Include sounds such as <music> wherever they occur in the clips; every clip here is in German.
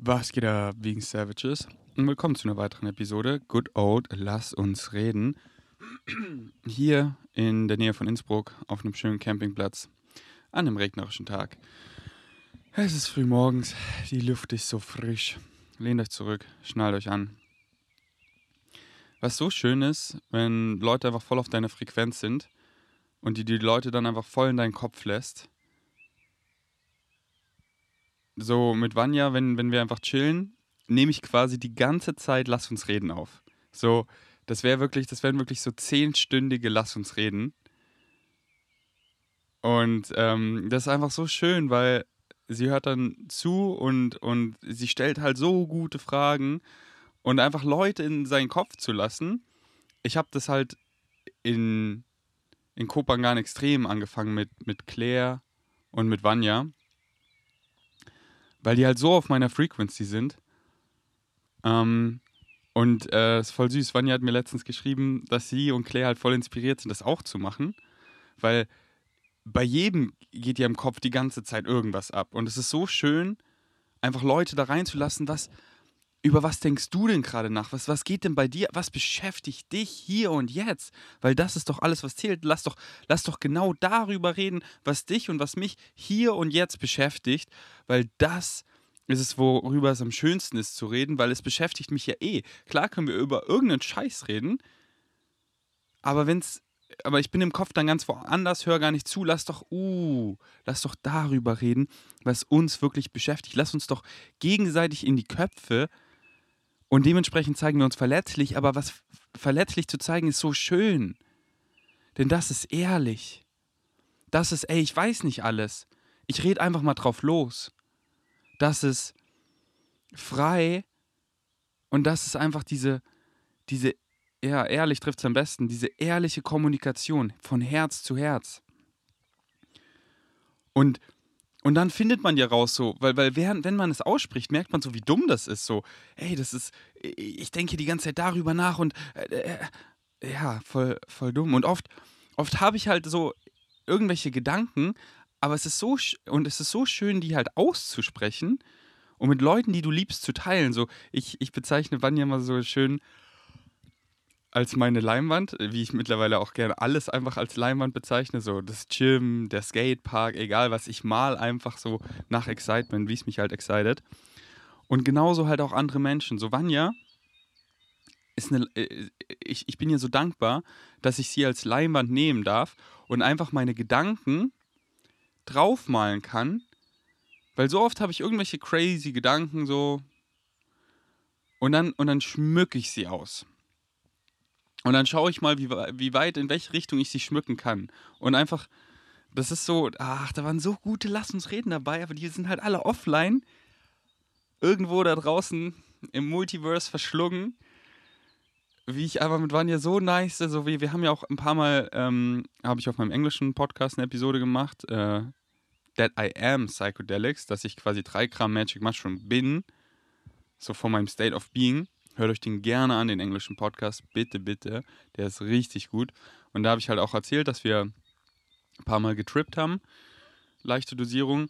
Was geht ab, wegen Savages? Und willkommen zu einer weiteren Episode Good Old Lass uns reden. Hier in der Nähe von Innsbruck auf einem schönen Campingplatz an einem regnerischen Tag. Es ist früh morgens, die Luft ist so frisch. Lehnt euch zurück, schnallt euch an. Was so schön ist, wenn Leute einfach voll auf deiner Frequenz sind und die die Leute dann einfach voll in deinen Kopf lässt so mit Vanya, wenn, wenn wir einfach chillen, nehme ich quasi die ganze Zeit Lass uns reden auf. So, das wäre wirklich, das wären wirklich so zehnstündige Lass uns reden. Und ähm, das ist einfach so schön, weil sie hört dann zu und, und sie stellt halt so gute Fragen und einfach Leute in seinen Kopf zu lassen. Ich habe das halt in, in Kopangan extrem angefangen mit, mit Claire und mit Vanya weil die halt so auf meiner Frequency sind. Ähm, und es äh, ist voll süß. Vanya hat mir letztens geschrieben, dass sie und Claire halt voll inspiriert sind, das auch zu machen. Weil bei jedem geht ja im Kopf die ganze Zeit irgendwas ab. Und es ist so schön, einfach Leute da reinzulassen, was, über was denkst du denn gerade nach? Was, was geht denn bei dir? Was beschäftigt dich hier und jetzt? Weil das ist doch alles, was zählt. Lass doch, lass doch genau darüber reden, was dich und was mich hier und jetzt beschäftigt, weil das ist es, worüber es am schönsten ist zu reden, weil es beschäftigt mich ja eh. Klar können wir über irgendeinen Scheiß reden, aber wenn's aber ich bin im Kopf dann ganz woanders, höre gar nicht zu. Lass doch, uh, lass doch darüber reden, was uns wirklich beschäftigt. Lass uns doch gegenseitig in die Köpfe und dementsprechend zeigen wir uns verletzlich, aber was verletzlich zu zeigen ist so schön. Denn das ist ehrlich. Das ist, ey, ich weiß nicht alles. Ich rede einfach mal drauf los. Das ist frei und das ist einfach diese, diese, ja, ehrlich trifft es am besten, diese ehrliche Kommunikation von Herz zu Herz. Und und dann findet man ja raus so, weil, weil während, wenn man es ausspricht, merkt man so, wie dumm das ist. So, ey, das ist, ich denke die ganze Zeit darüber nach und äh, äh, ja, voll, voll dumm. Und oft, oft habe ich halt so irgendwelche Gedanken, aber es ist so, und es ist so schön, die halt auszusprechen und mit Leuten, die du liebst, zu teilen. So, ich, ich bezeichne Vanya mal so schön als meine Leinwand, wie ich mittlerweile auch gerne alles einfach als Leinwand bezeichne, so das Gym, der Skatepark, egal was, ich mal einfach so nach Excitement, wie es mich halt excited. Und genauso halt auch andere Menschen. So Vanya ist eine, äh, ich, ich bin ihr so dankbar, dass ich sie als Leinwand nehmen darf und einfach meine Gedanken draufmalen kann, weil so oft habe ich irgendwelche crazy Gedanken so und dann, und dann schmücke ich sie aus. Und dann schaue ich mal, wie, wie weit, in welche Richtung ich sie schmücken kann. Und einfach, das ist so, ach, da waren so gute Lass uns reden dabei, aber die sind halt alle offline. Irgendwo da draußen im Multiverse verschlungen. Wie ich aber mit Vanya so nice, also wie, wir haben ja auch ein paar Mal, ähm, habe ich auf meinem englischen Podcast eine Episode gemacht, äh, That I Am Psychedelics, dass ich quasi 3 Gramm Magic Mushroom bin, so von meinem State of Being. Hört euch den gerne an, den englischen Podcast. Bitte, bitte. Der ist richtig gut. Und da habe ich halt auch erzählt, dass wir ein paar Mal getrippt haben. Leichte Dosierung.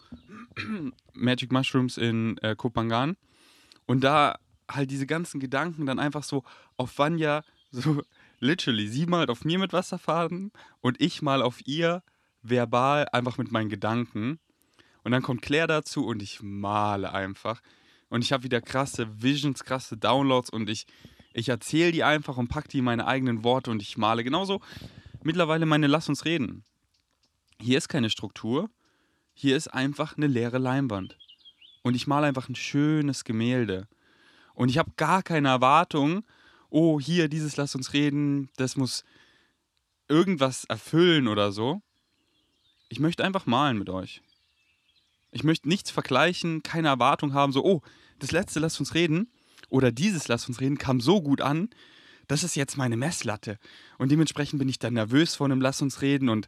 <clears throat> Magic Mushrooms in äh, Kopangan. Und da halt diese ganzen Gedanken dann einfach so auf Vanya, <laughs> so literally, sie malt auf mir mit Wasserfaden und ich mal auf ihr verbal einfach mit meinen Gedanken. Und dann kommt Claire dazu und ich male einfach und ich habe wieder krasse Visions, krasse Downloads und ich, ich erzähle die einfach und packe die in meine eigenen Worte und ich male. Genauso mittlerweile meine Lass uns reden. Hier ist keine Struktur, hier ist einfach eine leere Leinwand. Und ich male einfach ein schönes Gemälde. Und ich habe gar keine Erwartung, oh, hier, dieses Lass uns reden, das muss irgendwas erfüllen oder so. Ich möchte einfach malen mit euch. Ich möchte nichts vergleichen, keine Erwartung haben, so, oh, das letzte Lass uns reden oder dieses Lass uns reden kam so gut an, das ist jetzt meine Messlatte. Und dementsprechend bin ich dann nervös vor einem Lass uns reden und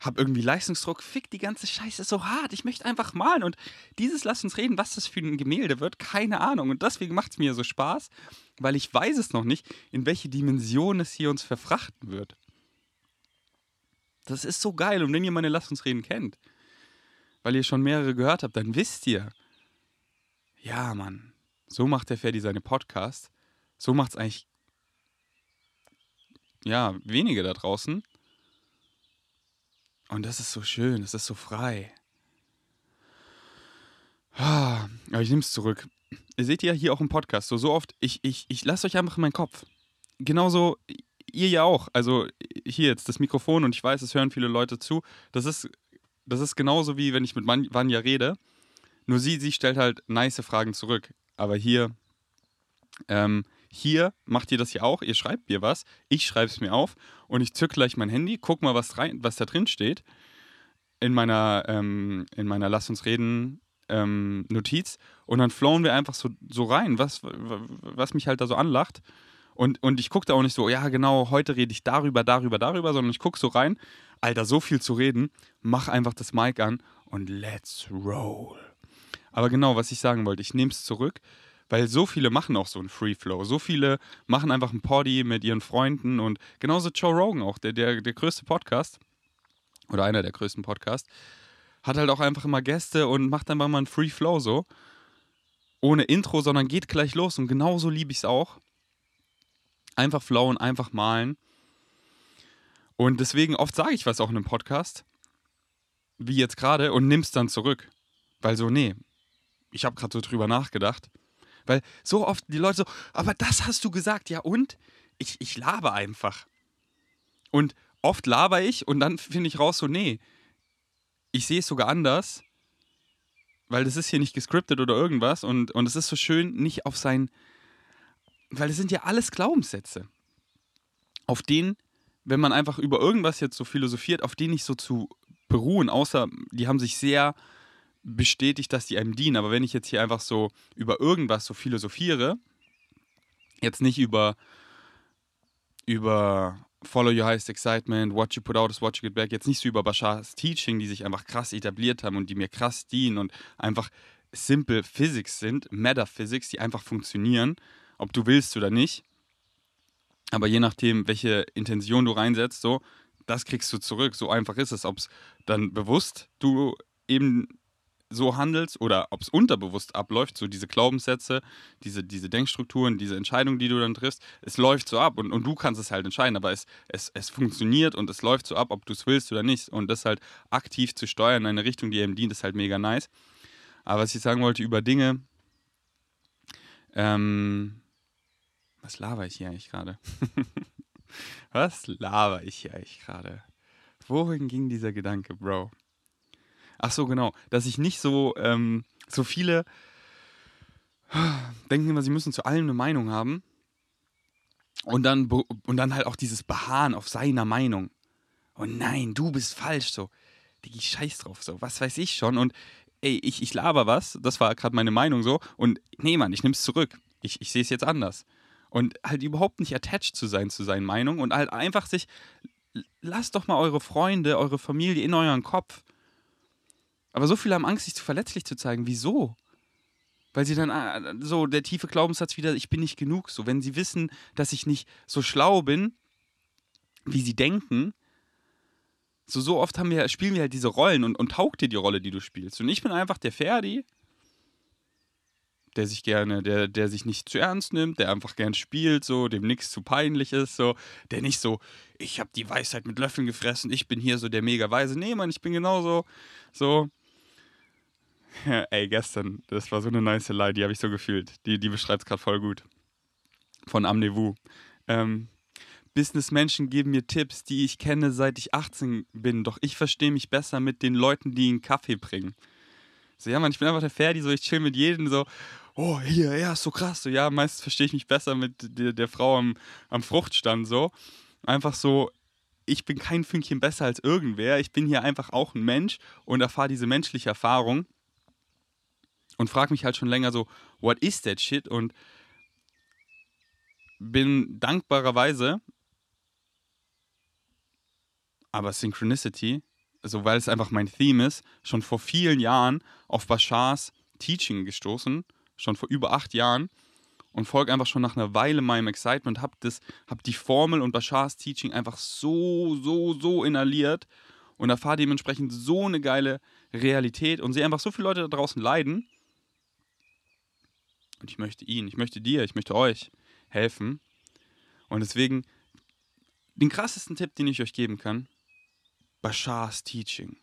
habe irgendwie Leistungsdruck. Fick, die ganze Scheiße ist so hart. Ich möchte einfach malen. Und dieses Lass uns reden, was das für ein Gemälde wird, keine Ahnung. Und deswegen macht es mir so Spaß, weil ich weiß es noch nicht, in welche Dimension es hier uns verfrachten wird. Das ist so geil. Und wenn ihr meine Lass uns reden kennt, weil ihr schon mehrere gehört habt, dann wisst ihr, ja, Mann, So macht der Ferdi seine Podcasts. So macht es eigentlich ja, wenige da draußen. Und das ist so schön, das ist so frei. Ah, aber ich nehme es zurück. Ihr seht ja hier auch im Podcast, so, so oft, ich, ich, ich lasse euch einfach in meinen Kopf. Genauso ihr ja auch. Also hier jetzt das Mikrofon und ich weiß, es hören viele Leute zu. Das ist, das ist genauso wie wenn ich mit Vanja rede. Nur sie, sie stellt halt nice Fragen zurück. Aber hier, ähm, hier macht ihr das ja auch. Ihr schreibt mir was, ich schreibe es mir auf und ich zücke gleich mein Handy, guck mal, was, rein, was da drin steht in meiner, ähm, in meiner Lass uns reden ähm, Notiz und dann flowen wir einfach so, so rein, was, was mich halt da so anlacht. Und, und ich gucke da auch nicht so, ja genau, heute rede ich darüber, darüber, darüber, sondern ich gucke so rein, Alter, so viel zu reden, mach einfach das Mic an und let's roll. Aber genau, was ich sagen wollte, ich nehme es zurück, weil so viele machen auch so einen Free Flow. So viele machen einfach ein Poddy mit ihren Freunden und genauso Joe Rogan auch, der, der, der größte Podcast oder einer der größten Podcasts, hat halt auch einfach immer Gäste und macht dann mal einen Free Flow so. Ohne Intro, sondern geht gleich los und genauso liebe ich es auch. Einfach flowen, einfach malen. Und deswegen oft sage ich was auch in einem Podcast, wie jetzt gerade, und nimm's dann zurück. Weil so, nee, ich habe gerade so drüber nachgedacht. Weil so oft die Leute so, aber das hast du gesagt, ja und? Ich, ich laber einfach. Und oft laber ich und dann finde ich raus so, nee, ich sehe es sogar anders, weil das ist hier nicht gescriptet oder irgendwas und, und es ist so schön, nicht auf sein, weil es sind ja alles Glaubenssätze, auf denen, wenn man einfach über irgendwas jetzt so philosophiert, auf denen nicht so zu beruhen, außer die haben sich sehr bestätigt, dass die einem dienen. Aber wenn ich jetzt hier einfach so über irgendwas so philosophiere, jetzt nicht über, über Follow Your Highest Excitement, What You Put Out is What You Get Back, jetzt nicht so über Bashars Teaching, die sich einfach krass etabliert haben und die mir krass dienen und einfach simple Physics sind, Metaphysics, die einfach funktionieren, ob du willst oder nicht. Aber je nachdem, welche Intention du reinsetzt, so, das kriegst du zurück. So einfach ist es. Ob es dann bewusst du eben so handelst oder ob es unterbewusst abläuft, so diese Glaubenssätze, diese, diese Denkstrukturen, diese Entscheidungen, die du dann triffst, es läuft so ab und, und du kannst es halt entscheiden, aber es, es, es funktioniert und es läuft so ab, ob du es willst oder nicht. Und das halt aktiv zu steuern in eine Richtung, die einem dient, ist halt mega nice. Aber was ich sagen wollte über Dinge, ähm, was laber ich hier eigentlich gerade? <laughs> was laber ich hier eigentlich gerade? Wohin ging dieser Gedanke, Bro? Ach so, genau. Dass ich nicht so, ähm, so viele <sighs> denken immer, sie müssen zu allem eine Meinung haben. Und dann, und dann halt auch dieses Beharren auf seiner Meinung. Oh nein, du bist falsch, so. Digi, scheiß drauf, so. Was weiß ich schon. Und ey, ich, ich laber was. Das war gerade meine Meinung so. Und nee, Mann, ich nehm's zurück. Ich, ich sehe es jetzt anders. Und halt überhaupt nicht attached zu sein zu seinen Meinungen und halt einfach sich, lasst doch mal eure Freunde, eure Familie in euren Kopf. Aber so viele haben Angst, sich zu verletzlich zu zeigen. Wieso? Weil sie dann ah, so der tiefe Glaubenssatz wieder, ich bin nicht genug. So, wenn sie wissen, dass ich nicht so schlau bin, wie sie denken, so, so oft haben wir, spielen wir halt diese Rollen und, und taugt dir die Rolle, die du spielst. Und ich bin einfach der Ferdi, der sich gerne, der, der sich nicht zu ernst nimmt, der einfach gern spielt, so, dem nichts zu peinlich ist, so, der nicht so, ich habe die Weisheit mit Löffeln gefressen, ich bin hier so der mega Weise. Nee, Mann, ich bin genauso so, ey, gestern, das war so eine nice Lie, die habe ich so gefühlt. Die, die beschreibt es gerade voll gut. Von Amnevou. Ähm, Businessmenschen geben mir Tipps, die ich kenne, seit ich 18 bin, doch ich verstehe mich besser mit den Leuten, die einen Kaffee bringen. So, ja, Mann, ich bin einfach der Ferdi, so, ich chill mit jedem, so, oh, hier, ja, ist so krass, so, ja, meistens verstehe ich mich besser mit der, der Frau am, am Fruchtstand, so. Einfach so, ich bin kein Fünkchen besser als irgendwer, ich bin hier einfach auch ein Mensch und erfahre diese menschliche Erfahrung und frage mich halt schon länger so, what is that shit? Und bin dankbarerweise, aber Synchronicity, also weil es einfach mein Theme ist, schon vor vielen Jahren auf Bashars Teaching gestoßen, schon vor über acht Jahren und folge einfach schon nach einer Weile meinem Excitement, hab das, hab die Formel und Bashars Teaching einfach so, so, so inhaliert und erfahre dementsprechend so eine geile Realität und sehe einfach so viele Leute da draußen leiden Und ich möchte ihn, ich möchte dir, ich möchte euch helfen. Und deswegen, den krassesten Tipp, den ich euch geben kann, Bashars Teaching.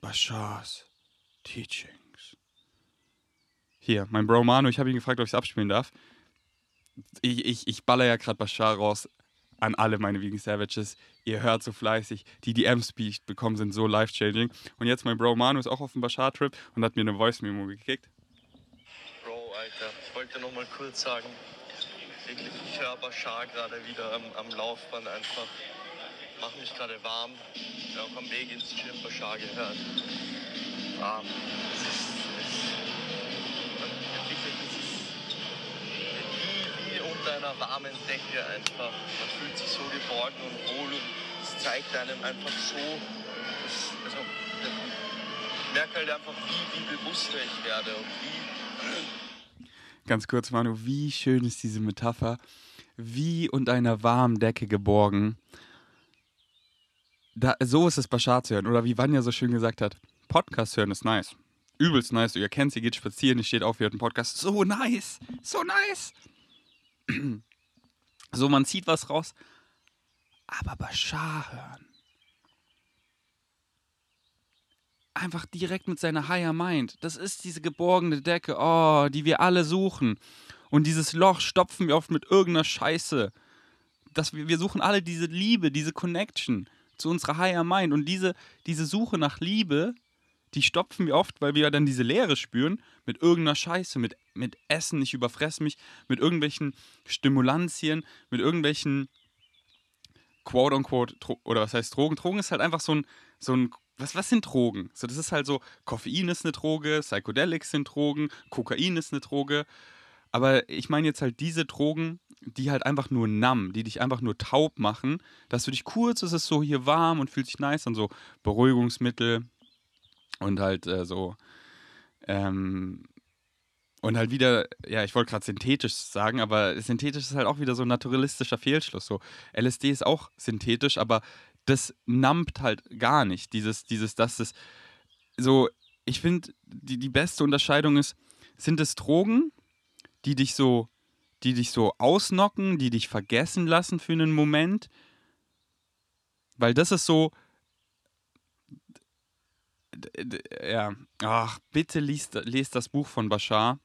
Bashars Teachings. Hier, mein Bro Manu, ich habe ihn gefragt, ob ich es abspielen darf. Ich, ich, ich baller ja gerade Bashar raus an alle meine Vegan Savages. Ihr hört so fleißig. Die DMs, die ich bekommen, sind so life-changing. Und jetzt mein Bro Manu ist auch auf dem Bashar-Trip und hat mir eine Voice-Memo gekickt. Bro, Alter, ich wollte noch mal kurz sagen, wirklich, ich höre Bashar gerade wieder am, am Laufband einfach. Mach mich gerade warm. Ich habe auch am Weg ins Gym Bashar gehört. Warm. Unter einer warmen Decke einfach. Man fühlt sich so geborgen und wohl und es zeigt einem einfach so, also, ich merke halt einfach, wie, wie bewusster ich werde und wie Ganz kurz, Manu, wie schön ist diese Metapher? Wie unter einer warmen Decke geborgen. Da, so ist es Bashar zu hören. Oder wie Vanya so schön gesagt hat, Podcast hören ist nice. Übelst nice. Ihr kennt sie, geht spazieren, ihr steht auf, ihr hört einen Podcast. So nice. So nice. So, man zieht was raus. Aber Bashar hören. Einfach direkt mit seiner Higher Mind. Das ist diese geborgene Decke, oh, die wir alle suchen. Und dieses Loch stopfen wir oft mit irgendeiner Scheiße. Das, wir, suchen alle diese Liebe, diese Connection zu unserer Higher Mind. Und diese, diese Suche nach Liebe, die stopfen wir oft, weil wir ja dann diese Leere spüren, mit irgendeiner Scheiße, mit, mit Essen, ich überfress mich, mit irgendwelchen Stimulantien, mit irgendwelchen quote-unquote, oder was heißt Drogen? Drogen ist halt einfach so ein, so ein was, was sind Drogen? So, das ist halt so, Koffein ist eine Droge, Psychedelics sind Drogen, Kokain ist eine Droge. Aber ich meine jetzt halt diese Drogen, die halt einfach nur numb, die dich einfach nur taub machen, dass du dich kurz, ist es so hier warm und fühlt sich nice an, so Beruhigungsmittel und halt äh, so, ähm, und halt wieder, ja, ich wollte gerade synthetisch sagen, aber synthetisch ist halt auch wieder so ein naturalistischer Fehlschluss. So, LSD ist auch synthetisch, aber das numpt halt gar nicht. Dieses, dieses, das ist so, ich finde, die, die beste Unterscheidung ist, sind es Drogen, die dich so, die dich so ausnocken, die dich vergessen lassen für einen Moment? Weil das ist so, ja, ach, bitte liest, lest das Buch von Bashar.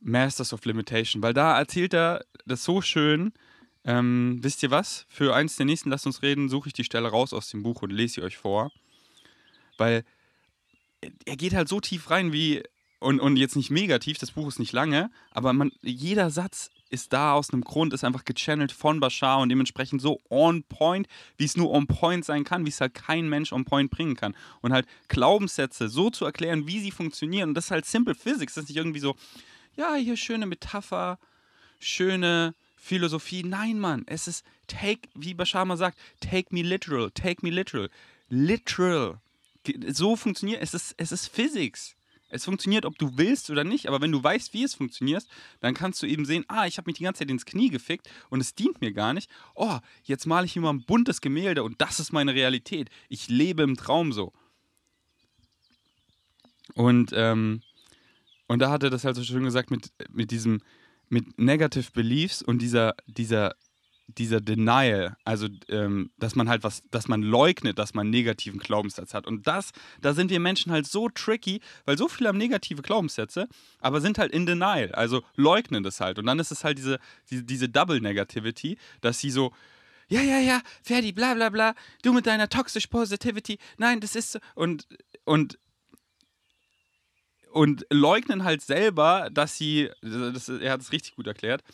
Masters of Limitation, weil da erzählt er das so schön. Ähm, wisst ihr was? Für eins der nächsten Lasst uns reden, suche ich die Stelle raus aus dem Buch und lese sie euch vor. Weil er geht halt so tief rein wie, und, und jetzt nicht mega tief, das Buch ist nicht lange, aber man, jeder Satz ist da aus einem Grund, ist einfach gechannelt von Bashar und dementsprechend so on point, wie es nur on point sein kann, wie es halt kein Mensch on point bringen kann. Und halt Glaubenssätze so zu erklären, wie sie funktionieren. Und das ist halt Simple Physics, das ist nicht irgendwie so, ja, hier schöne Metapher, schöne Philosophie. Nein, Mann, es ist take, wie Bashar mal sagt, take me literal, take me literal. Literal. So funktioniert es. Ist, es ist Physics. Es funktioniert, ob du willst oder nicht, aber wenn du weißt, wie es funktioniert, dann kannst du eben sehen, ah, ich habe mich die ganze Zeit ins Knie gefickt und es dient mir gar nicht. Oh, jetzt male ich hier mal ein buntes Gemälde und das ist meine Realität. Ich lebe im Traum so. Und, ähm, und da hat er das halt so schön gesagt mit, mit diesem, mit Negative Beliefs und dieser, dieser, dieser Denial, also ähm, dass man halt was, dass man leugnet, dass man negativen Glaubenssatz hat. Und das, da sind wir Menschen halt so tricky, weil so viele haben negative Glaubenssätze, aber sind halt in Denial, also leugnen das halt. Und dann ist es halt diese, diese, diese Double Negativity, dass sie so, ja, ja, ja, Ferdi, bla bla bla, du mit deiner Toxic Positivity, nein, das ist so. Und, und und leugnen halt selber, dass sie, das, er hat es richtig gut erklärt,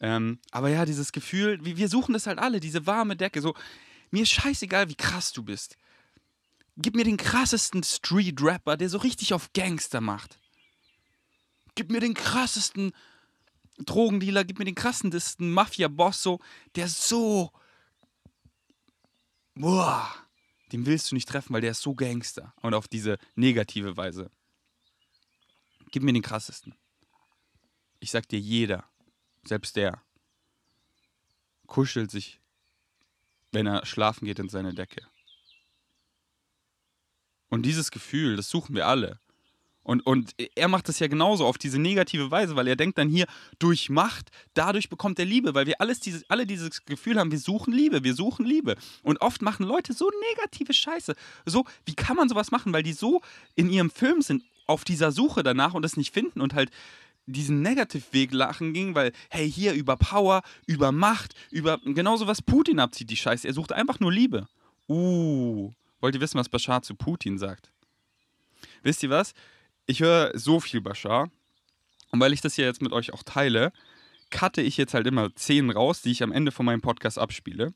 ähm, aber ja, dieses Gefühl, wir suchen das halt alle, diese warme Decke, so, mir ist scheißegal, wie krass du bist. Gib mir den krassesten Street-Rapper, der so richtig auf Gangster macht. Gib mir den krassesten Drogendealer, gib mir den krassesten Mafia-Boss, so, der so, boah, den willst du nicht treffen, weil der ist so Gangster. Und auf diese negative Weise. Gib mir den krassesten. Ich sag dir, jeder, selbst der, kuschelt sich, wenn er schlafen geht in seine Decke. Und dieses Gefühl, das suchen wir alle. Und, und er macht das ja genauso auf diese negative Weise, weil er denkt dann hier, durch Macht, dadurch bekommt er Liebe, weil wir alles dieses, alle dieses Gefühl haben, wir suchen Liebe, wir suchen Liebe. Und oft machen Leute so negative Scheiße. So, wie kann man sowas machen? Weil die so in ihrem Film sind, auf dieser Suche danach und es nicht finden und halt diesen Negative-Weg lachen ging, weil, hey, hier über Power, über Macht, über genauso was Putin abzieht, die Scheiße. Er sucht einfach nur Liebe. Uh, wollt ihr wissen, was Bashar zu Putin sagt? Wisst ihr was? ich höre so viel Bashar. Und weil ich das hier jetzt mit euch auch teile, cutte ich jetzt halt immer Szenen raus, die ich am Ende von meinem Podcast abspiele.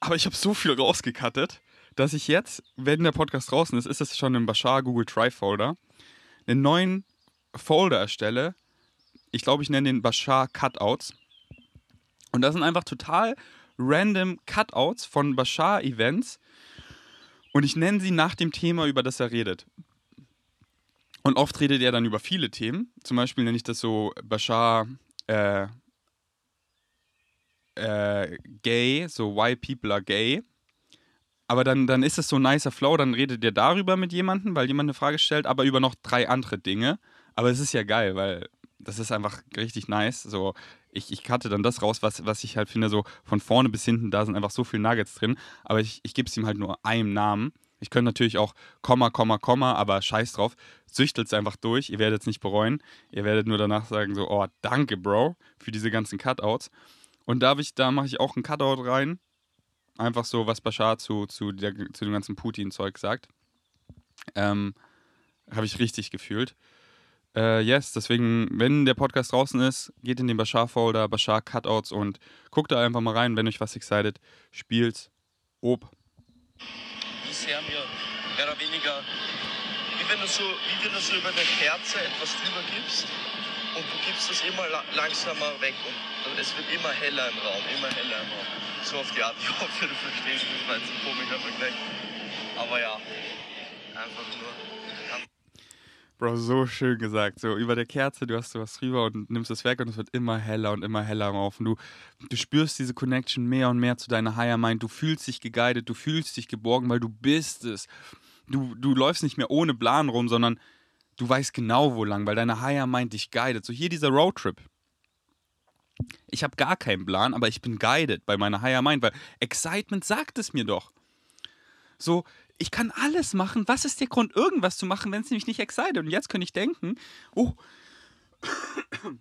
Aber ich habe so viel rausgecuttet, dass ich jetzt, wenn der Podcast draußen ist, ist es schon im Bashar Google Drive Folder, einen neuen Folder erstelle. Ich glaube, ich nenne den Bashar Cutouts. Und das sind einfach total random Cutouts von Bashar Events. Und ich nenne sie nach dem Thema, über das er redet. Und oft redet er dann über viele Themen. Zum Beispiel nenne ich das so Bashar äh, äh, gay, so why people are gay. Aber dann, dann ist es so ein nicer Flow, dann redet ihr darüber mit jemandem, weil jemand eine Frage stellt, aber über noch drei andere Dinge. Aber es ist ja geil, weil das ist einfach richtig nice. So, ich, ich cutte dann das raus, was, was ich halt finde, so von vorne bis hinten, da sind einfach so viele Nuggets drin. Aber ich, ich gebe es ihm halt nur einem Namen. Ich könnte natürlich auch Komma, Komma, Komma, aber scheiß drauf. Süchtelt es einfach durch. Ihr werdet es nicht bereuen. Ihr werdet nur danach sagen, so, oh, danke, Bro, für diese ganzen Cutouts. Und da, ich, da mache ich auch einen Cutout rein. Einfach so, was Bashar zu, zu, der, zu dem ganzen Putin-Zeug sagt. Ähm, Habe ich richtig gefühlt. Äh, yes, deswegen, wenn der Podcast draußen ist, geht in den Bashar-Folder, Bashar Cutouts und guckt da einfach mal rein, wenn euch was excited. Spielt. Ob bisher mir mehr oder weniger, wie wenn du so, wie wenn du so über der Kerze etwas drüber gibst und du gibst das immer langsamer weg und es wird immer heller im Raum, immer heller im Raum. So auf die Art, ich hoffe, du verstehst, das war jetzt ein komischer Vergleich. Aber ja, einfach nur. Bro, so schön gesagt. So über der Kerze, du hast sowas drüber und nimmst es weg und es wird immer heller und immer heller rauf. Und du, du spürst diese Connection mehr und mehr zu deiner Higher Mind. Du fühlst dich geguided, du fühlst dich geborgen, weil du bist es. Du, du läufst nicht mehr ohne Plan rum, sondern du weißt genau, wo lang, weil deine Higher Mind dich guidet. So hier dieser Roadtrip. Ich habe gar keinen Plan, aber ich bin guided bei meiner Higher Mind, weil Excitement sagt es mir doch. So, ich kann alles machen. Was ist der Grund, irgendwas zu machen, wenn es nämlich nicht excited? Und jetzt könnte ich denken, oh, <coughs>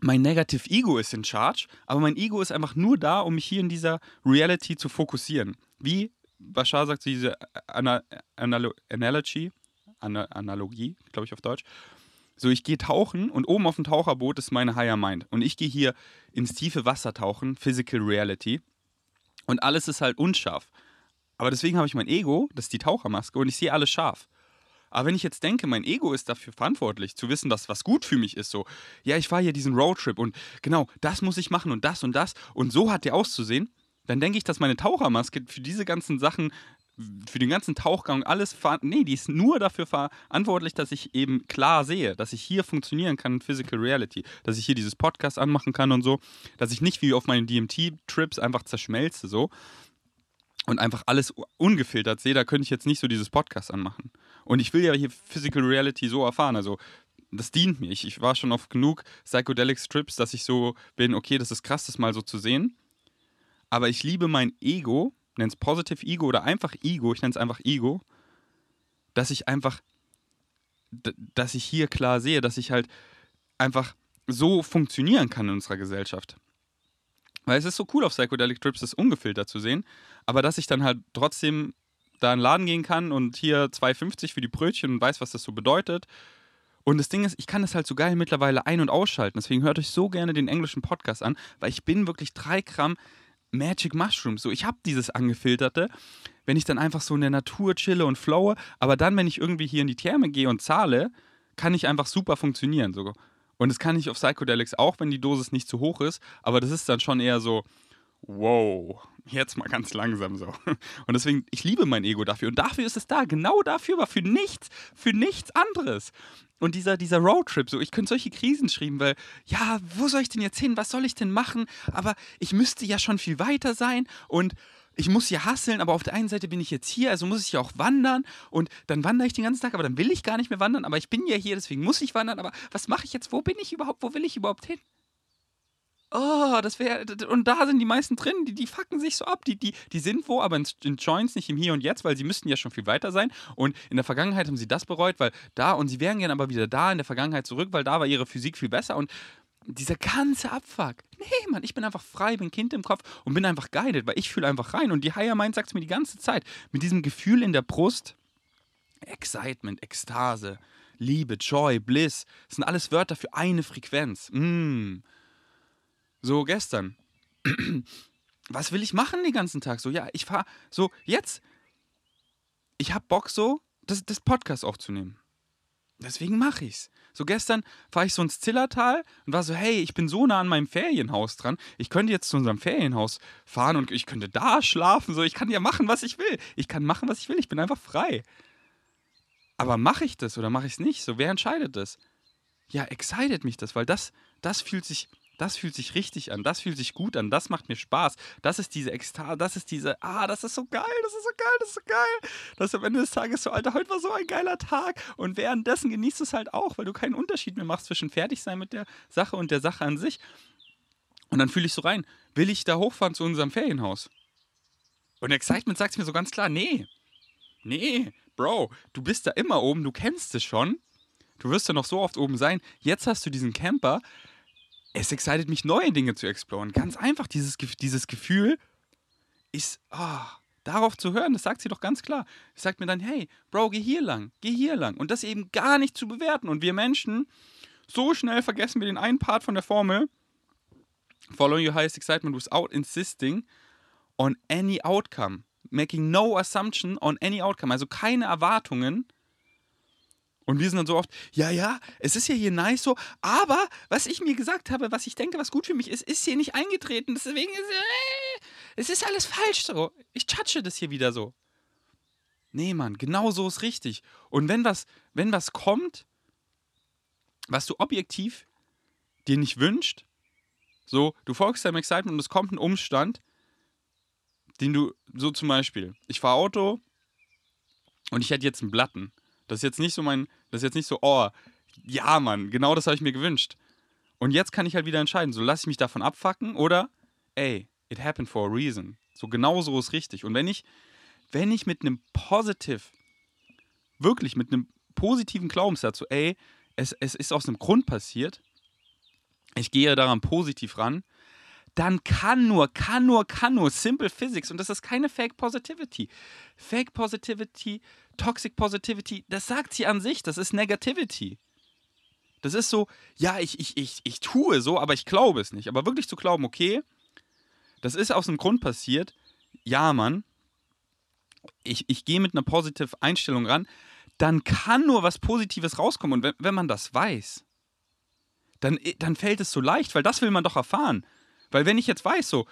mein Negative Ego ist in charge, aber mein Ego ist einfach nur da, um mich hier in dieser Reality zu fokussieren. Wie Bashar sagt, diese Ana Analo Analogy, Ana Analogie, glaube ich auf Deutsch. So, ich gehe tauchen und oben auf dem Taucherboot ist meine Higher Mind. Und ich gehe hier ins tiefe Wasser tauchen, Physical Reality. Und alles ist halt unscharf. Aber deswegen habe ich mein Ego, das ist die Tauchermaske, und ich sehe alles scharf. Aber wenn ich jetzt denke, mein Ego ist dafür verantwortlich, zu wissen, dass was gut für mich ist, so, ja, ich fahre hier diesen Roadtrip und genau, das muss ich machen und das und das und so hat der auszusehen, dann denke ich, dass meine Tauchermaske für diese ganzen Sachen, für den ganzen Tauchgang alles, nee, die ist nur dafür verantwortlich, dass ich eben klar sehe, dass ich hier funktionieren kann in Physical Reality, dass ich hier dieses Podcast anmachen kann und so, dass ich nicht wie auf meinen DMT-Trips einfach zerschmelze, so, und einfach alles ungefiltert sehe, da könnte ich jetzt nicht so dieses Podcast anmachen. Und ich will ja hier Physical Reality so erfahren. Also, das dient mir. Ich, ich war schon auf genug Psychedelic Strips, dass ich so bin, okay, das ist krass, das mal so zu sehen. Aber ich liebe mein Ego, nenne es Positive Ego oder einfach Ego, ich nenne es einfach Ego, dass ich einfach, dass ich hier klar sehe, dass ich halt einfach so funktionieren kann in unserer Gesellschaft. Weil es ist so cool auf Psychedelic Trips, das ungefiltert zu sehen, aber dass ich dann halt trotzdem da in den Laden gehen kann und hier 2,50 für die Brötchen und weiß, was das so bedeutet. Und das Ding ist, ich kann das halt so geil mittlerweile ein- und ausschalten. Deswegen hört euch so gerne den englischen Podcast an, weil ich bin wirklich drei Gramm Magic Mushrooms. So, ich habe dieses angefilterte, wenn ich dann einfach so in der Natur chille und flowe. Aber dann, wenn ich irgendwie hier in die Therme gehe und zahle, kann ich einfach super funktionieren. So. Und das kann ich auf Psychedelics auch, wenn die Dosis nicht zu hoch ist. Aber das ist dann schon eher so, wow, jetzt mal ganz langsam so. Und deswegen, ich liebe mein Ego dafür. Und dafür ist es da. Genau dafür, aber für nichts, für nichts anderes. Und dieser, dieser Roadtrip, so, ich könnte solche Krisen schreiben, weil, ja, wo soll ich denn jetzt hin? Was soll ich denn machen? Aber ich müsste ja schon viel weiter sein. Und ich muss hier hasseln, aber auf der einen Seite bin ich jetzt hier, also muss ich ja auch wandern und dann wandere ich den ganzen Tag, aber dann will ich gar nicht mehr wandern, aber ich bin ja hier, deswegen muss ich wandern, aber was mache ich jetzt? Wo bin ich überhaupt? Wo will ich überhaupt hin? Oh, das wäre. Und da sind die meisten drin, die, die fucken sich so ab. Die, die, die sind wo, aber in, in Joints nicht im Hier und Jetzt, weil sie müssten ja schon viel weiter sein. Und in der Vergangenheit haben sie das bereut, weil da, und sie wären gerne aber wieder da in der Vergangenheit zurück, weil da war ihre Physik viel besser. Und dieser ganze Abfuck. Nee, Mann, ich bin einfach frei, bin Kind im Kopf und bin einfach guided, weil ich fühle einfach rein. Und die Higher Mind sagt es mir die ganze Zeit. Mit diesem Gefühl in der Brust, Excitement, Ekstase, Liebe, Joy, Bliss, das sind alles Wörter für eine Frequenz. Mm. So gestern. <clears throat> Was will ich machen den ganzen Tag? So, ja, ich fahre so, jetzt, ich habe Bock so, das, das Podcast aufzunehmen. Deswegen mache ich's. So gestern fahre ich so ins Zillertal und war so, hey, ich bin so nah an meinem Ferienhaus dran. Ich könnte jetzt zu unserem Ferienhaus fahren und ich könnte da schlafen. So, ich kann ja machen, was ich will. Ich kann machen, was ich will. Ich bin einfach frei. Aber mache ich das oder mache ich es nicht? So, wer entscheidet das? Ja, excited mich das, weil das, das fühlt sich das fühlt sich richtig an, das fühlt sich gut an, das macht mir Spaß. Das ist diese Ekstase, das ist diese, ah, das ist so geil, das ist so geil, das ist so geil. Das ist am Ende des Tages so, Alter, heute war so ein geiler Tag. Und währenddessen genießt du es halt auch, weil du keinen Unterschied mehr machst zwischen fertig sein mit der Sache und der Sache an sich. Und dann fühle ich so rein, will ich da hochfahren zu unserem Ferienhaus? Und Excitement sagt mir so ganz klar, nee, nee, Bro, du bist da immer oben, du kennst es schon. Du wirst ja noch so oft oben sein. Jetzt hast du diesen Camper, es excited mich, neue Dinge zu exploren. Ganz einfach, dieses, dieses Gefühl ist, oh, darauf zu hören, das sagt sie doch ganz klar. Sie sagt mir dann, hey, Bro, geh hier lang, geh hier lang. Und das eben gar nicht zu bewerten. Und wir Menschen, so schnell vergessen wir den einen Part von der Formel. Following your highest excitement without insisting on any outcome. Making no assumption on any outcome. Also keine Erwartungen und wir sind dann so oft, ja, ja, es ist ja hier nice so, aber was ich mir gesagt habe, was ich denke, was gut für mich ist, ist hier nicht eingetreten. Deswegen ist äh, es ist alles falsch so. Ich touche das hier wieder so. Nee, Mann, genau so ist richtig. Und wenn was, wenn was kommt, was du objektiv dir nicht wünscht, so, du folgst deinem Excitement und es kommt ein Umstand, den du, so zum Beispiel, ich fahre Auto und ich hätte jetzt einen Blatten das ist jetzt nicht so mein, das ist jetzt nicht so, oh, ja, Mann, genau das habe ich mir gewünscht. Und jetzt kann ich halt wieder entscheiden, so lasse ich mich davon abfacken oder, ey, it happened for a reason. So genau so ist richtig. Und wenn ich, wenn ich mit einem positive, wirklich mit einem positiven Glaubenssatz, so, ey, es, es ist aus einem Grund passiert, ich gehe daran positiv ran, dann kann nur, kann nur, kann nur Simple Physics und das ist keine Fake Positivity. Fake Positivity, Toxic Positivity, das sagt sie an sich, das ist Negativity. Das ist so, ja, ich, ich, ich, ich tue so, aber ich glaube es nicht. Aber wirklich zu glauben, okay, das ist aus einem Grund passiert, ja, Mann, ich, ich gehe mit einer positive Einstellung ran, dann kann nur was Positives rauskommen. Und wenn, wenn man das weiß, dann, dann fällt es so leicht, weil das will man doch erfahren. Weil wenn ich jetzt weiß, so,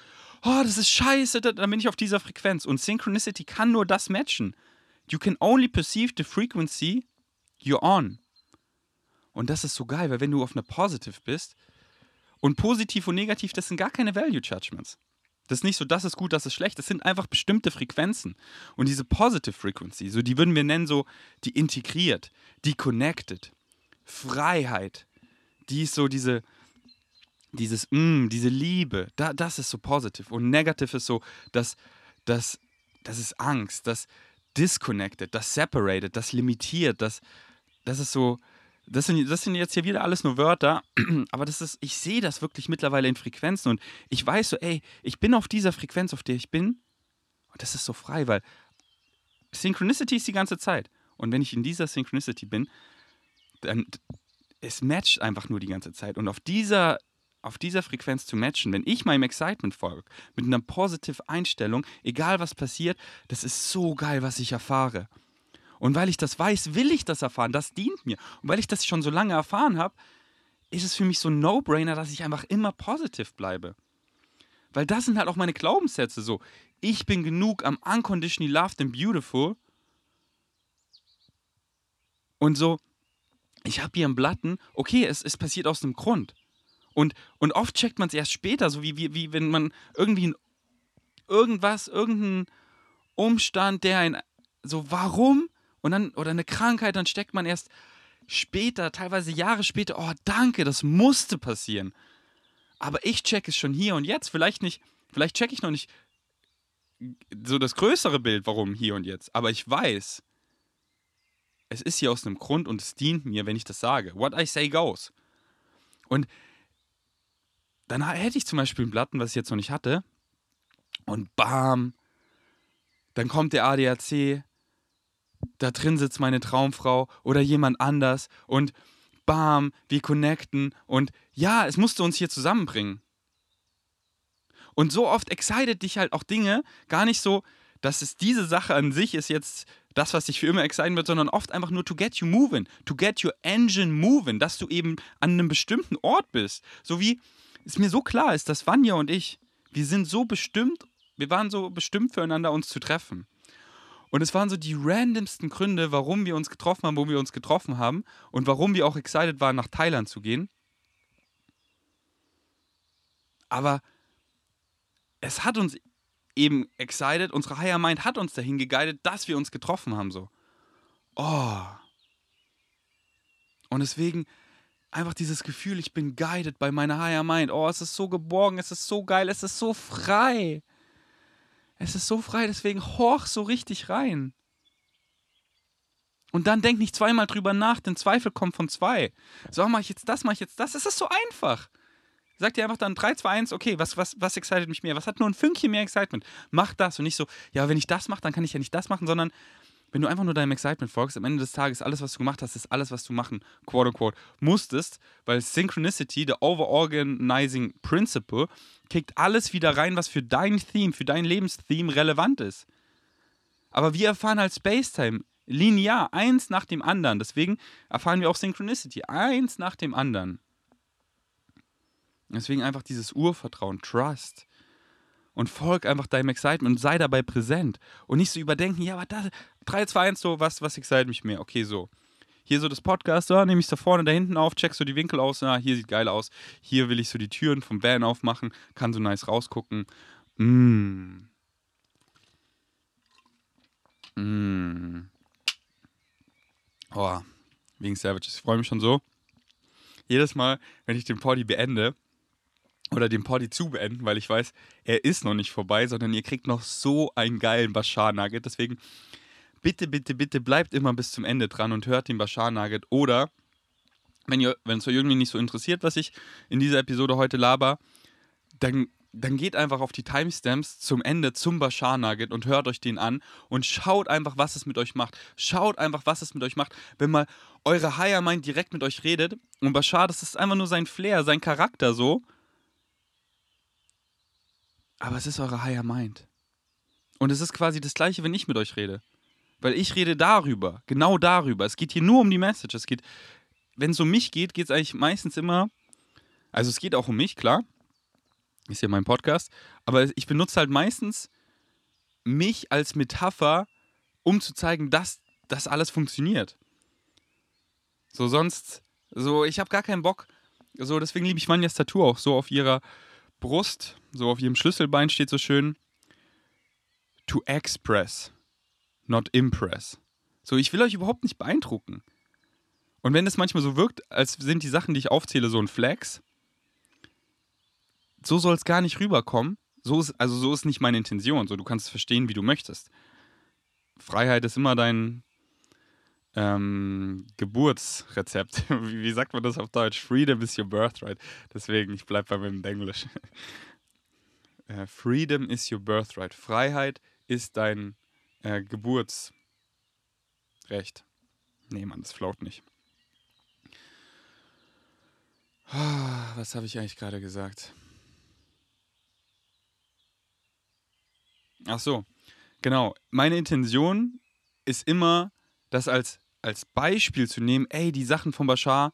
oh, das ist scheiße, dann bin ich auf dieser Frequenz. Und Synchronicity kann nur das matchen. You can only perceive the frequency you're on. Und das ist so geil, weil wenn du auf einer Positive bist und positiv und negativ, das sind gar keine Value Judgments. Das ist nicht so, das ist gut, das ist schlecht. Das sind einfach bestimmte Frequenzen. Und diese Positive Frequency, so die würden wir nennen so, die integriert, die connected, Freiheit, die ist so diese, dieses, mm, diese Liebe, da, das ist so positive. Und negative ist so, dass das, das ist Angst, das disconnected, das separated, das limitiert, das, das ist so, das sind, das sind jetzt hier wieder alles nur Wörter, <clears throat> aber das ist, ich sehe das wirklich mittlerweile in Frequenzen und ich weiß so, ey, ich bin auf dieser Frequenz, auf der ich bin und das ist so frei, weil Synchronicity ist die ganze Zeit. Und wenn ich in dieser Synchronicity bin, dann es matcht einfach nur die ganze Zeit. Und auf dieser auf dieser Frequenz zu matchen, wenn ich meinem Excitement folge, mit einer positive Einstellung, egal was passiert, das ist so geil, was ich erfahre. Und weil ich das weiß, will ich das erfahren, das dient mir. Und weil ich das schon so lange erfahren habe, ist es für mich so ein No-Brainer, dass ich einfach immer positiv bleibe. Weil das sind halt auch meine Glaubenssätze so. Ich bin genug am unconditionally loved and beautiful. Und so, ich habe hier einen Blatten, okay, es, es passiert aus einem Grund. Und, und oft checkt man es erst später, so wie, wie, wie wenn man irgendwie ein, irgendwas, irgendein Umstand, der ein so warum und dann oder eine Krankheit, dann steckt man erst später, teilweise Jahre später, oh danke, das musste passieren. Aber ich check es schon hier und jetzt, vielleicht nicht, vielleicht check ich noch nicht so das größere Bild, warum hier und jetzt, aber ich weiß, es ist hier aus einem Grund und es dient mir, wenn ich das sage. What I say goes. Und dann hätte ich zum Beispiel einen Platten, was ich jetzt noch nicht hatte, und bam, dann kommt der ADAC, da drin sitzt meine Traumfrau oder jemand anders und bam, wir connecten und ja, es musste uns hier zusammenbringen. Und so oft excited dich halt auch Dinge, gar nicht so, dass es diese Sache an sich ist jetzt das, was dich für immer exciten wird, sondern oft einfach nur to get you moving, to get your engine moving, dass du eben an einem bestimmten Ort bist. So wie es mir so klar ist, dass Vanya und ich, wir sind so bestimmt, wir waren so bestimmt füreinander, uns zu treffen. Und es waren so die randomsten Gründe, warum wir uns getroffen haben, wo wir uns getroffen haben und warum wir auch excited waren, nach Thailand zu gehen. Aber es hat uns eben excited, unsere Higher Mind hat uns dahin geguidet, dass wir uns getroffen haben, so. Oh. Und deswegen einfach dieses Gefühl, ich bin guided bei meiner Higher Mind. Oh, es ist so geborgen, es ist so geil, es ist so frei. Es ist so frei, deswegen horch so richtig rein. Und dann denk nicht zweimal drüber nach, denn Zweifel kommt von zwei. So, mach ich jetzt das, mach ich jetzt das. Es ist so einfach. Sag dir einfach dann 3, 2, 1, okay, was, was, was excited mich mehr? Was hat nur ein Fünkchen mehr Excitement? Mach das und nicht so, ja, wenn ich das mache, dann kann ich ja nicht das machen, sondern wenn du einfach nur deinem Excitement folgst, am Ende des Tages, alles, was du gemacht hast, ist alles, was du machen, quote unquote, musstest, weil Synchronicity, the Overorganizing Principle, kickt alles wieder rein, was für dein Theme, für dein Lebenstheme relevant ist. Aber wir erfahren halt Spacetime linear, eins nach dem anderen. Deswegen erfahren wir auch Synchronicity, eins nach dem anderen. Deswegen einfach dieses Urvertrauen, Trust. Und folg einfach deinem Excitement und sei dabei präsent. Und nicht so überdenken, ja, aber da, 3, 2, 1, so, was, was excite mich mehr? Okay, so hier so das Podcast, da nehme ich es da vorne, da hinten auf, check so die Winkel aus, ja, hier sieht geil aus. Hier will ich so die Türen vom Van aufmachen, kann so nice rausgucken. Mm. Mm. Oh, wegen Savages. Ich freue mich schon so. Jedes Mal, wenn ich den Poddy beende, oder den Poddy zu beenden, weil ich weiß, er ist noch nicht vorbei, sondern ihr kriegt noch so einen geilen Bashar-Nugget. Deswegen bitte, bitte, bitte bleibt immer bis zum Ende dran und hört den Bashar Nugget. Oder, wenn, ihr, wenn es euch irgendwie nicht so interessiert, was ich in dieser Episode heute laber, dann, dann geht einfach auf die Timestamps zum Ende zum Bashar Nugget und hört euch den an und schaut einfach, was es mit euch macht. Schaut einfach, was es mit euch macht, wenn mal eure Higher Mind direkt mit euch redet. Und Bashar, das ist einfach nur sein Flair, sein Charakter so. Aber es ist eure Higher Mind. Und es ist quasi das gleiche, wenn ich mit euch rede. Weil ich rede darüber, genau darüber. Es geht hier nur um die Message. Es geht, wenn es um mich geht, geht es eigentlich meistens immer, also es geht auch um mich, klar. Ist ja mein Podcast. Aber ich benutze halt meistens mich als Metapher, um zu zeigen, dass das alles funktioniert. So, sonst, so, ich habe gar keinen Bock. So, deswegen liebe ich Manjas Tattoo auch so auf ihrer Brust, so auf ihrem Schlüsselbein steht so schön: To express not impress. So, ich will euch überhaupt nicht beeindrucken. Und wenn es manchmal so wirkt, als sind die Sachen, die ich aufzähle, so ein Flex, so soll es gar nicht rüberkommen. So ist, also so ist nicht meine Intention. So, du kannst es verstehen, wie du möchtest. Freiheit ist immer dein ähm, Geburtsrezept. <laughs> wie, wie, sagt man das auf Deutsch? Freedom is your birthright. Deswegen, ich bleibe bei meinem Englisch. <laughs> äh, Freedom is your birthright. Freiheit ist dein äh, Geburtsrecht. Nee, Mann, das float nicht. Ah, was habe ich eigentlich gerade gesagt? Ach so, genau. Meine Intention ist immer, das als, als Beispiel zu nehmen. Ey, die Sachen von Bashar,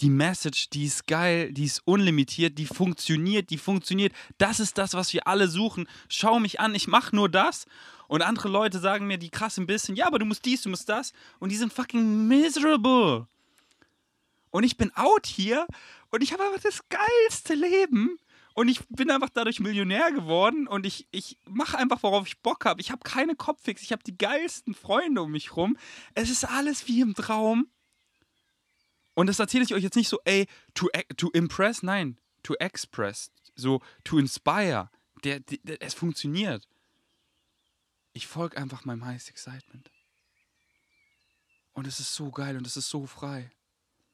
die Message, die ist geil, die ist unlimitiert, die funktioniert, die funktioniert. Das ist das, was wir alle suchen. Schau mich an, ich mache nur das und andere Leute sagen mir, die krass ein bisschen, ja, aber du musst dies, du musst das. Und die sind fucking miserable. Und ich bin out hier und ich habe einfach das geilste Leben. Und ich bin einfach dadurch Millionär geworden und ich, ich mache einfach, worauf ich Bock habe. Ich habe keine Kopffix, ich habe die geilsten Freunde um mich rum. Es ist alles wie im Traum. Und das erzähle ich euch jetzt nicht so, ey, to, to impress, nein, to express, so to inspire. Der, der, der es funktioniert. Ich folge einfach meinem Highest Excitement. Und es ist so geil und es ist so frei.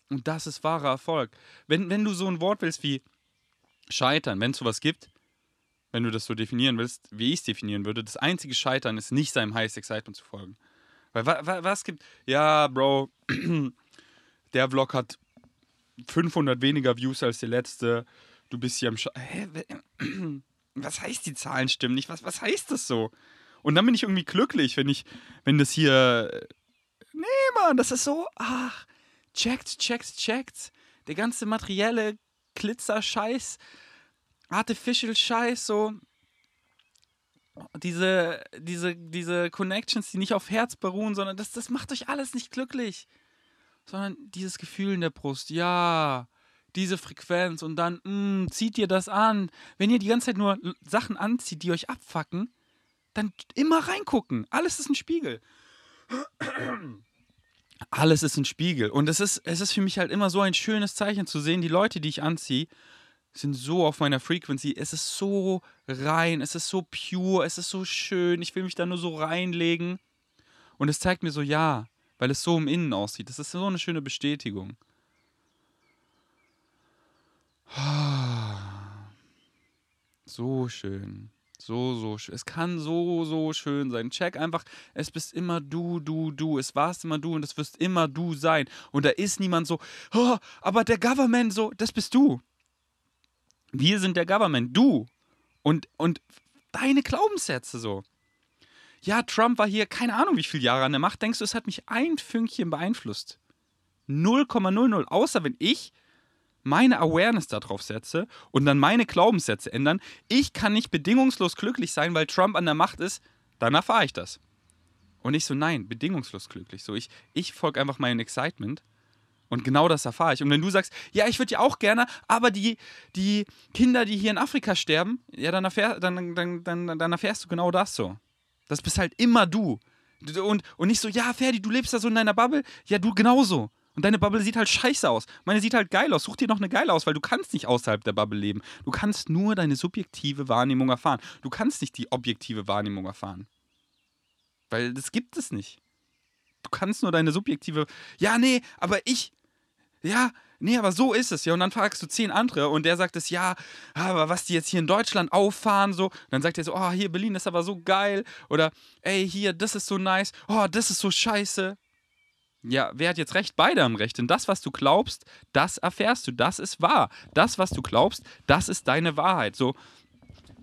Und das ist wahrer Erfolg. Wenn, wenn du so ein Wort willst wie Scheitern, wenn es sowas gibt, wenn du das so definieren willst, wie ich es definieren würde, das einzige Scheitern ist nicht seinem Highest Excitement zu folgen. Weil wa, wa, was gibt, ja, Bro, <clears throat> der Vlog hat 500 weniger Views als der letzte, du bist hier am Sch Hä? <clears throat> Was heißt die Zahlen stimmen nicht? Was, was heißt das so? Und dann bin ich irgendwie glücklich, wenn ich, wenn das hier. Nee, Mann, das ist so. Ach, checkt, checkt, checkt. Der ganze materielle Glitzer-Scheiß, Artificial-Scheiß, so. Diese, diese, diese Connections, die nicht auf Herz beruhen, sondern das, das macht euch alles nicht glücklich. Sondern dieses Gefühl in der Brust, ja, diese Frequenz und dann, mh, zieht ihr das an. Wenn ihr die ganze Zeit nur Sachen anzieht, die euch abfacken, dann immer reingucken. Alles ist ein Spiegel. Alles ist ein Spiegel. Und es ist, es ist für mich halt immer so ein schönes Zeichen zu sehen, die Leute, die ich anziehe, sind so auf meiner Frequency. Es ist so rein, es ist so pure, es ist so schön. Ich will mich da nur so reinlegen. Und es zeigt mir so, ja, weil es so im Innen aussieht. Das ist so eine schöne Bestätigung. So schön. So, so schön. Es kann so, so schön sein. Check einfach, es bist immer du, du, du. Es warst immer du und es wirst immer du sein. Und da ist niemand so, oh, aber der Government so, das bist du. Wir sind der Government, du. Und, und deine Glaubenssätze so. Ja, Trump war hier, keine Ahnung, wie viele Jahre an der Macht. Denkst du, es hat mich ein Fünkchen beeinflusst? 0,00. Außer wenn ich meine Awareness darauf setze und dann meine Glaubenssätze ändern. Ich kann nicht bedingungslos glücklich sein, weil Trump an der Macht ist, dann erfahre ich das. Und ich so, nein, bedingungslos glücklich. So, ich, ich folge einfach meinem Excitement. Und genau das erfahre ich. Und wenn du sagst, ja, ich würde ja auch gerne, aber die, die Kinder, die hier in Afrika sterben, ja, dann, erfähr, dann, dann, dann, dann erfährst du genau das so. Das bist halt immer du. Und, und nicht so, ja, Ferdi, du lebst da so in deiner Bubble. Ja, du genauso. Und deine Bubble sieht halt scheiße aus. Meine sieht halt geil aus. Such dir noch eine geile aus, weil du kannst nicht außerhalb der Bubble leben. Du kannst nur deine subjektive Wahrnehmung erfahren. Du kannst nicht die objektive Wahrnehmung erfahren. Weil das gibt es nicht. Du kannst nur deine subjektive. Ja, nee, aber ich. Ja, nee, aber so ist es ja. Und dann fragst du zehn andere und der sagt es, ja, aber was die jetzt hier in Deutschland auffahren, so. Und dann sagt er so, oh, hier Berlin ist aber so geil. Oder, ey, hier, das ist so nice. Oh, das ist so scheiße. Ja, wer hat jetzt recht? Beide haben recht. Denn das, was du glaubst, das erfährst du. Das ist wahr. Das, was du glaubst, das ist deine Wahrheit. So,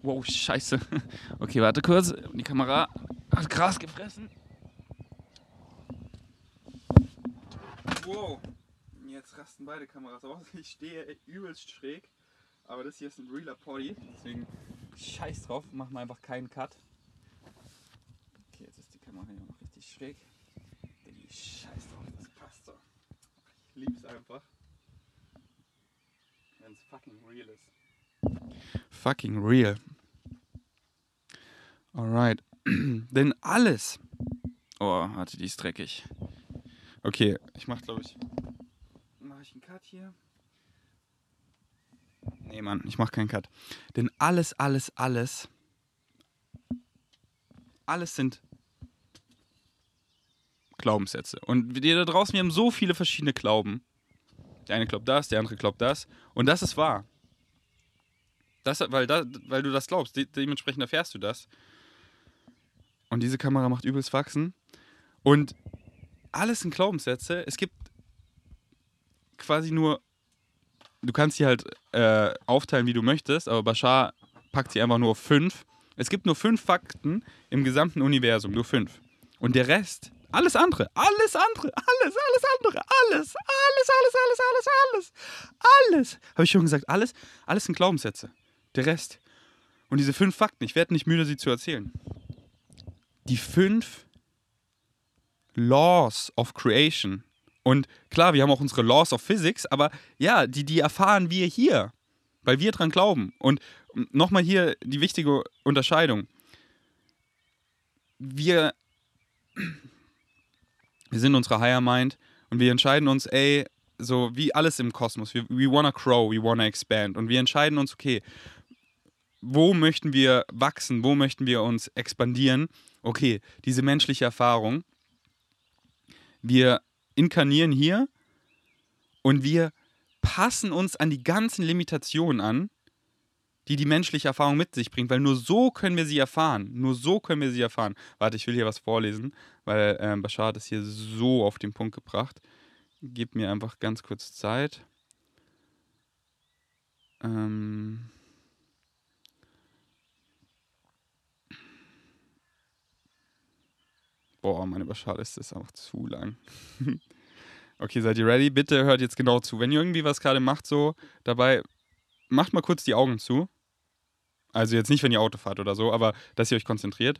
wow, scheiße. <laughs> Okay, warte kurz. Die Kamera hat Gras gefressen. Wow. Jetzt rasten beide Kameras aus. <laughs> Ich stehe übelst schräg. Aber das hier ist ein realer Poddy. Deswegen scheiß drauf. Machen wir einfach keinen Cut. Okay, jetzt ist die Kamera hier noch richtig schräg. Scheiß drauf, das passt doch. Ich lieb's einfach. Wenn es fucking real ist. Fucking real. Alright. <clears throat> Denn alles. Oh, warte, die ist dreckig. Okay, ich mach glaube ich. Mach ich einen Cut hier? Nee, Mann, ich mach keinen Cut. Denn alles, alles, alles. Alles sind Glaubenssätze. Und wir da draußen, wir haben so viele verschiedene Glauben. Der eine glaubt das, der andere glaubt das. Und das ist wahr. Das, weil, da, weil du das glaubst. De dementsprechend erfährst du das. Und diese Kamera macht übelst wachsen. Und alles sind Glaubenssätze. Es gibt quasi nur. Du kannst sie halt äh, aufteilen, wie du möchtest, aber Bashar packt sie einfach nur auf fünf. Es gibt nur fünf Fakten im gesamten Universum, nur fünf. Und der Rest alles andere, alles andere, alles, alles andere, alles, alles, alles, alles, alles, alles, alles. Habe ich schon gesagt, alles, alles sind Glaubenssätze. Der Rest. Und diese fünf Fakten, ich werde nicht müde, sie zu erzählen. Die fünf Laws of Creation. Und klar, wir haben auch unsere Laws of Physics, aber ja, die, die erfahren wir hier. weil wir dran glauben. Und nochmal hier die wichtige Unterscheidung. Wir, wir sind unsere Higher Mind und wir entscheiden uns, ey, so wie alles im Kosmos, wir, we wanna grow, we wanna expand. Und wir entscheiden uns, okay, wo möchten wir wachsen, wo möchten wir uns expandieren? Okay, diese menschliche Erfahrung. Wir inkarnieren hier und wir passen uns an die ganzen Limitationen an, die die menschliche Erfahrung mit sich bringt, weil nur so können wir sie erfahren. Nur so können wir sie erfahren. Warte, ich will hier was vorlesen, weil ähm, Bashar es hier so auf den Punkt gebracht. Gib mir einfach ganz kurz Zeit. Ähm Boah, meine Bashar-Liste ist einfach zu lang. <laughs> okay, seid ihr ready? Bitte hört jetzt genau zu. Wenn ihr irgendwie was gerade macht, so dabei, macht mal kurz die Augen zu. Also jetzt nicht, wenn ihr Auto fahrt oder so, aber dass ihr euch konzentriert.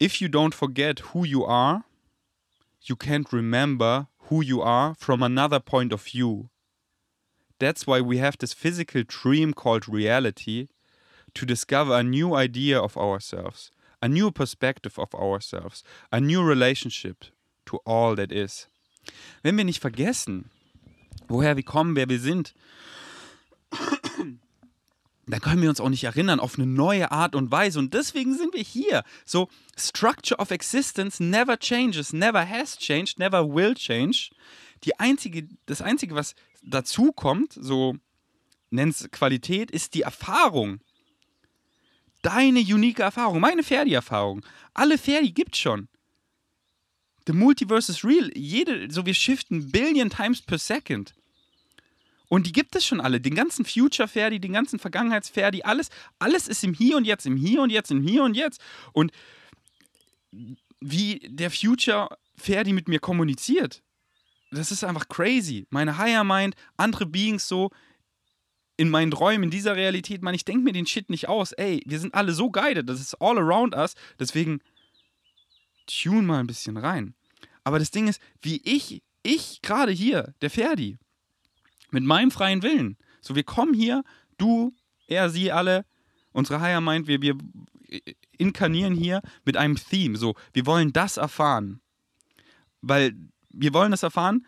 If you don't forget who you are, you can't remember who you are from another point of view. That's why we have this physical dream called reality to discover a new idea of ourselves, a new perspective of ourselves, a new relationship to all that is. Wenn wir nicht vergessen, woher wir kommen, wer wir sind, dann können wir uns auch nicht erinnern auf eine neue Art und Weise. Und deswegen sind wir hier. So, Structure of Existence never changes, never has changed, never will change. Die einzige, das Einzige, was dazu kommt, so nennt Qualität, ist die Erfahrung. Deine unique Erfahrung, meine Ferdi-Erfahrung. Alle Ferdi gibt's schon. The Multiverse is real. Jede, so wir shiften billion times per second. Und die gibt es schon alle. Den ganzen Future-Ferdi, den ganzen Vergangenheits-Ferdi, alles, alles ist im Hier und Jetzt, im Hier und Jetzt, im Hier und Jetzt. Und wie der Future-Ferdi mit mir kommuniziert, das ist einfach crazy. Meine Higher Mind, andere Beings so, in meinen Träumen, in dieser Realität, man, ich denke mir den Shit nicht aus. Ey, wir sind alle so guided, das ist all around us. Deswegen tune mal ein bisschen rein. Aber das Ding ist, wie ich, ich gerade hier, der Ferdi, mit meinem freien Willen. So, wir kommen hier, du, er, sie alle, unsere Higher Mind, wir, wir inkarnieren hier mit einem Theme. So, wir wollen das erfahren. Weil wir wollen das erfahren,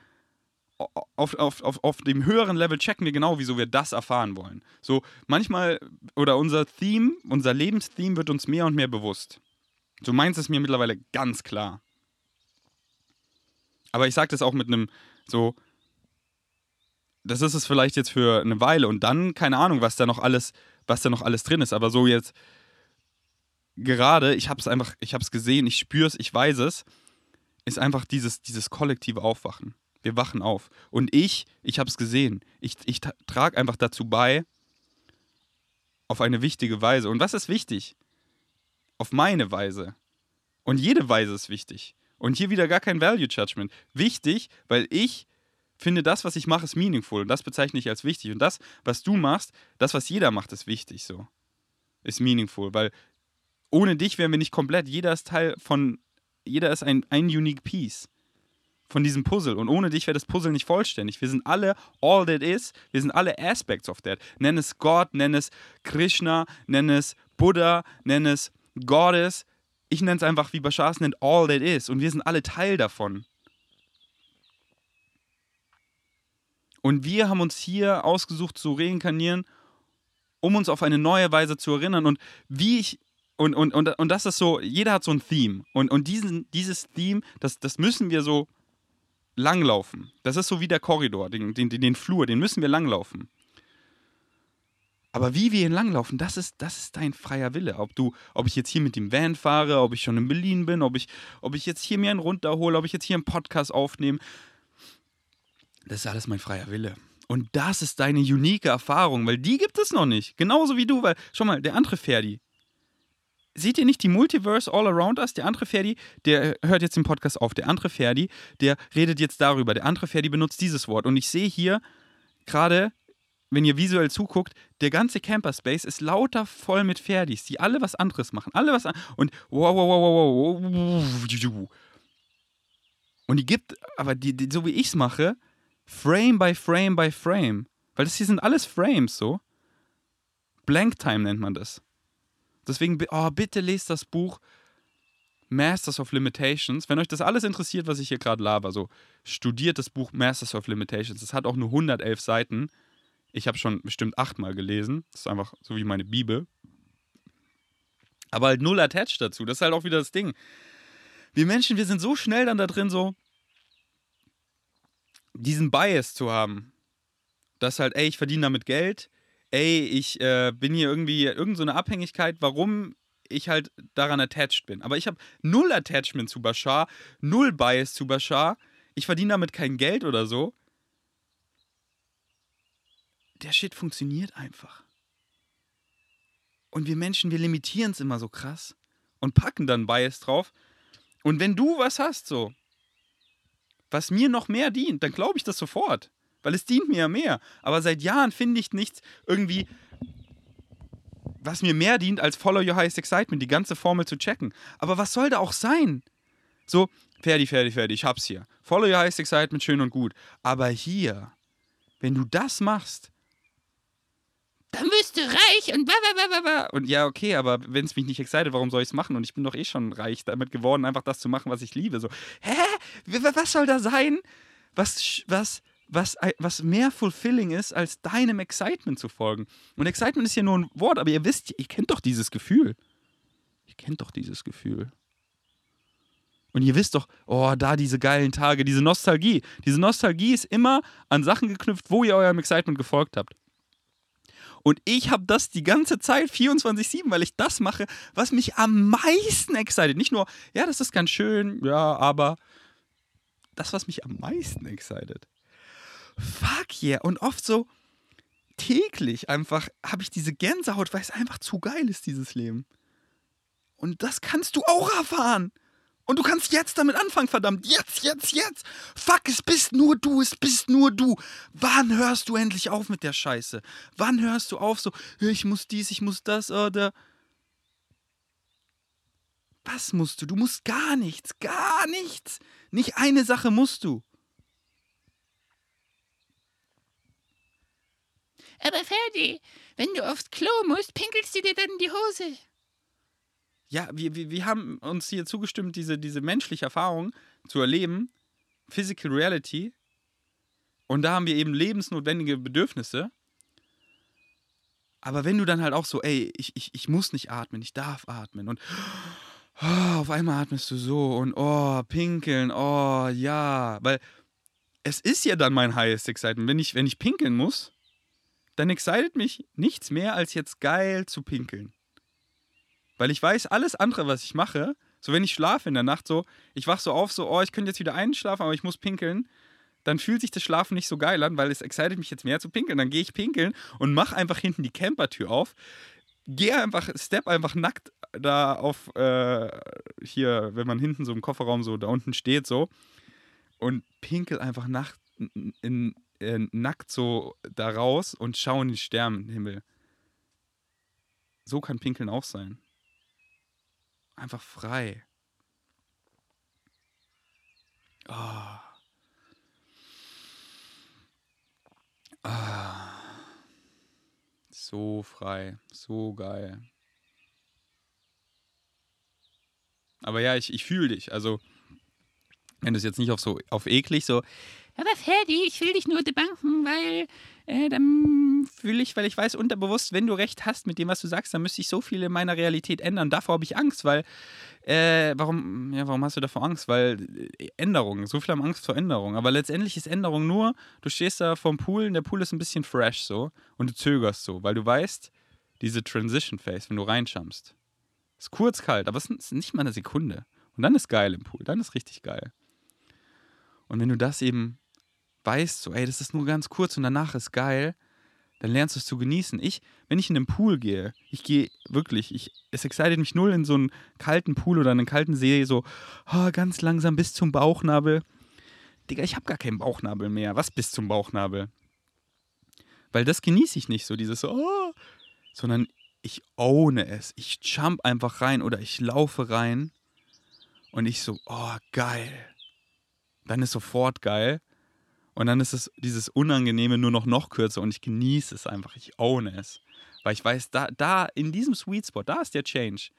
auf, auf, auf, auf dem höheren Level checken wir genau, wieso wir das erfahren wollen. So, manchmal, oder unser Theme, unser Lebenstheme wird uns mehr und mehr bewusst. So meins ist mir mittlerweile ganz klar. Aber ich sage das auch mit einem so, das ist es vielleicht jetzt für eine Weile und dann keine Ahnung, was da noch alles, was da noch alles drin ist. Aber so jetzt gerade, ich habe es einfach, ich habe es gesehen, ich spüre es, ich weiß es, ist einfach dieses, dieses kollektive Aufwachen. Wir wachen auf. Und ich, ich habe es gesehen. Ich, ich trage einfach dazu bei, auf eine wichtige Weise. Und was ist wichtig? Auf meine Weise. Und jede Weise ist wichtig. Und hier wieder gar kein Value Judgment. Wichtig, weil ich finde, das, was ich mache, ist meaningful und das bezeichne ich als wichtig. Und das, was du machst, das, was jeder macht, ist wichtig so. Ist meaningful, weil ohne dich wären wir nicht komplett. Jeder ist Teil von, jeder ist ein, ein unique piece von diesem Puzzle. Und ohne dich wäre das Puzzle nicht vollständig. Wir sind alle all that is, wir sind alle aspects of that. Nenn es Gott, nenn es Krishna, nenn es Buddha, nenn es Goddess. Ich nenne es einfach, wie Bashar es nennt, all that is. Und wir sind alle Teil davon. Und wir haben uns hier ausgesucht zu reinkarnieren, um uns auf eine neue Weise zu erinnern. Und wie ich, und, und, und, und das ist so, jeder hat so ein Theme. Und, und diesen, dieses Theme, das, das müssen wir so langlaufen. Das ist so wie der Korridor, den, den, den Flur, den müssen wir langlaufen. Aber wie wir ihn langlaufen, das ist, das ist dein freier Wille. Ob du, ob ich jetzt hier mit dem Van fahre, ob ich schon in Berlin bin, ob ich, ob ich jetzt hier mir einen runterhole, ob ich jetzt hier einen Podcast aufnehme, das ist alles mein freier Wille. Und das ist deine unique Erfahrung, weil die gibt es noch nicht. Genauso wie du, weil, schau mal, der andere Ferdi. Seht ihr nicht die Multiverse all around us? Der andere Ferdi, der hört jetzt den Podcast auf. Der andere Ferdi, der redet jetzt darüber. Der andere Ferdi benutzt dieses Wort. Und ich sehe hier gerade, wenn ihr visuell zuguckt, der ganze Camperspace ist lauter voll mit Ferdis, die alle was anderes machen. Alle was an Und wow, wow, wow, wow, wow. Und die gibt, aber die, die so wie ich es mache, Frame by Frame by Frame. Weil das hier sind alles Frames so. Blank Time nennt man das. Deswegen, oh, bitte lest das Buch Masters of Limitations. Wenn euch das alles interessiert, was ich hier gerade laber, so studiert das Buch Masters of Limitations. Es hat auch nur 111 Seiten. Ich habe schon bestimmt achtmal gelesen. Das ist einfach so wie meine Bibel. Aber halt null attached dazu. Das ist halt auch wieder das Ding. Wir Menschen, wir sind so schnell dann da drin, so diesen Bias zu haben. Dass halt, ey, ich verdiene damit Geld. Ey, ich äh, bin hier irgendwie irgendeine so Abhängigkeit, warum ich halt daran attached bin. Aber ich habe null Attachment zu Bashar, null Bias zu Bashar. Ich verdiene damit kein Geld oder so. Der Shit funktioniert einfach. Und wir Menschen, wir limitieren es immer so krass und packen dann Bias drauf. Und wenn du was hast, so, was mir noch mehr dient, dann glaube ich das sofort. Weil es dient mir ja mehr. Aber seit Jahren finde ich nichts irgendwie, was mir mehr dient, als Follow Your Highest Excitement, die ganze Formel zu checken. Aber was soll da auch sein? So, fertig, fertig, fertig, ich hab's hier. Follow Your Highest Excitement, schön und gut. Aber hier, wenn du das machst, dann wirst du reich und blablabla. Und ja, okay, aber wenn es mich nicht excited, warum soll ich es machen? Und ich bin doch eh schon reich damit geworden, einfach das zu machen, was ich liebe. So, hä? Was soll da sein? Was, was, was, was mehr fulfilling ist, als deinem Excitement zu folgen. Und Excitement ist ja nur ein Wort, aber ihr wisst, ihr kennt doch dieses Gefühl. Ihr kennt doch dieses Gefühl. Und ihr wisst doch, oh, da diese geilen Tage, diese Nostalgie. Diese Nostalgie ist immer an Sachen geknüpft, wo ihr eurem Excitement gefolgt habt. Und ich habe das die ganze Zeit 24-7, weil ich das mache, was mich am meisten excited. Nicht nur, ja, das ist ganz schön, ja, aber das, was mich am meisten excited. Fuck yeah. Und oft so täglich einfach habe ich diese Gänsehaut, weil es einfach zu geil ist, dieses Leben. Und das kannst du auch erfahren. Und du kannst jetzt damit anfangen, verdammt. Jetzt, jetzt, jetzt. Fuck, es bist nur du, es bist nur du. Wann hörst du endlich auf mit der Scheiße? Wann hörst du auf so, ich muss dies, ich muss das oder. Was musst du? Du musst gar nichts, gar nichts. Nicht eine Sache musst du. Aber Ferdi, wenn du aufs Klo musst, pinkelst du dir dann in die Hose ja, wir, wir, wir haben uns hier zugestimmt, diese, diese menschliche Erfahrung zu erleben, Physical Reality. Und da haben wir eben lebensnotwendige Bedürfnisse. Aber wenn du dann halt auch so, ey, ich, ich, ich muss nicht atmen, ich darf atmen und oh, auf einmal atmest du so und oh, pinkeln, oh, ja, weil es ist ja dann mein highest excitement. Wenn ich, wenn ich pinkeln muss, dann excited mich nichts mehr als jetzt geil zu pinkeln. Weil ich weiß, alles andere, was ich mache, so wenn ich schlafe in der Nacht, so, ich wach so auf, so, oh, ich könnte jetzt wieder einschlafen, aber ich muss pinkeln, dann fühlt sich das Schlafen nicht so geil an, weil es excited mich jetzt mehr zu pinkeln. Dann gehe ich pinkeln und mache einfach hinten die Campertür auf, gehe einfach, step einfach nackt da auf, äh, hier, wenn man hinten so im Kofferraum so da unten steht, so, und pinkel einfach nacht, in, in, äh, nackt so da raus und schaue in den Sternenhimmel. So kann Pinkeln auch sein. Einfach frei. Oh. Ah. So frei, so geil. Aber ja, ich, ich fühle dich. Also, wenn du es jetzt nicht auf so auf eklig so, aber Ferdi, ich will dich nur debanken, weil äh, dann fühle ich, weil ich weiß unterbewusst, wenn du recht hast mit dem, was du sagst, dann müsste ich so viel in meiner Realität ändern. Davor habe ich Angst, weil äh, warum, ja, warum hast du davor Angst? Weil äh, Änderungen, so viele haben Angst vor Änderungen. Aber letztendlich ist Änderung nur, du stehst da vorm Pool und der Pool ist ein bisschen fresh so und du zögerst so, weil du weißt, diese Transition Phase, wenn du reinschammst, ist kurz kalt, aber es ist nicht mal eine Sekunde. Und dann ist geil im Pool, dann ist richtig geil. Und wenn du das eben weißt, so, ey, das ist nur ganz kurz und danach ist geil, dann lernst du es zu genießen. Ich, wenn ich in den Pool gehe, ich gehe wirklich, ich, es excited mich null in so einen kalten Pool oder einen kalten See, so oh, ganz langsam bis zum Bauchnabel. Digga, ich habe gar keinen Bauchnabel mehr. Was bis zum Bauchnabel? Weil das genieße ich nicht so, dieses oh, sondern ich ohne es. Ich jump einfach rein oder ich laufe rein und ich so, oh, geil. Dann ist sofort geil. Und dann ist es dieses Unangenehme nur noch noch kürzer und ich genieße es einfach. Ich own es. Weil ich weiß, da, da, in diesem Sweet Spot, da ist der Change.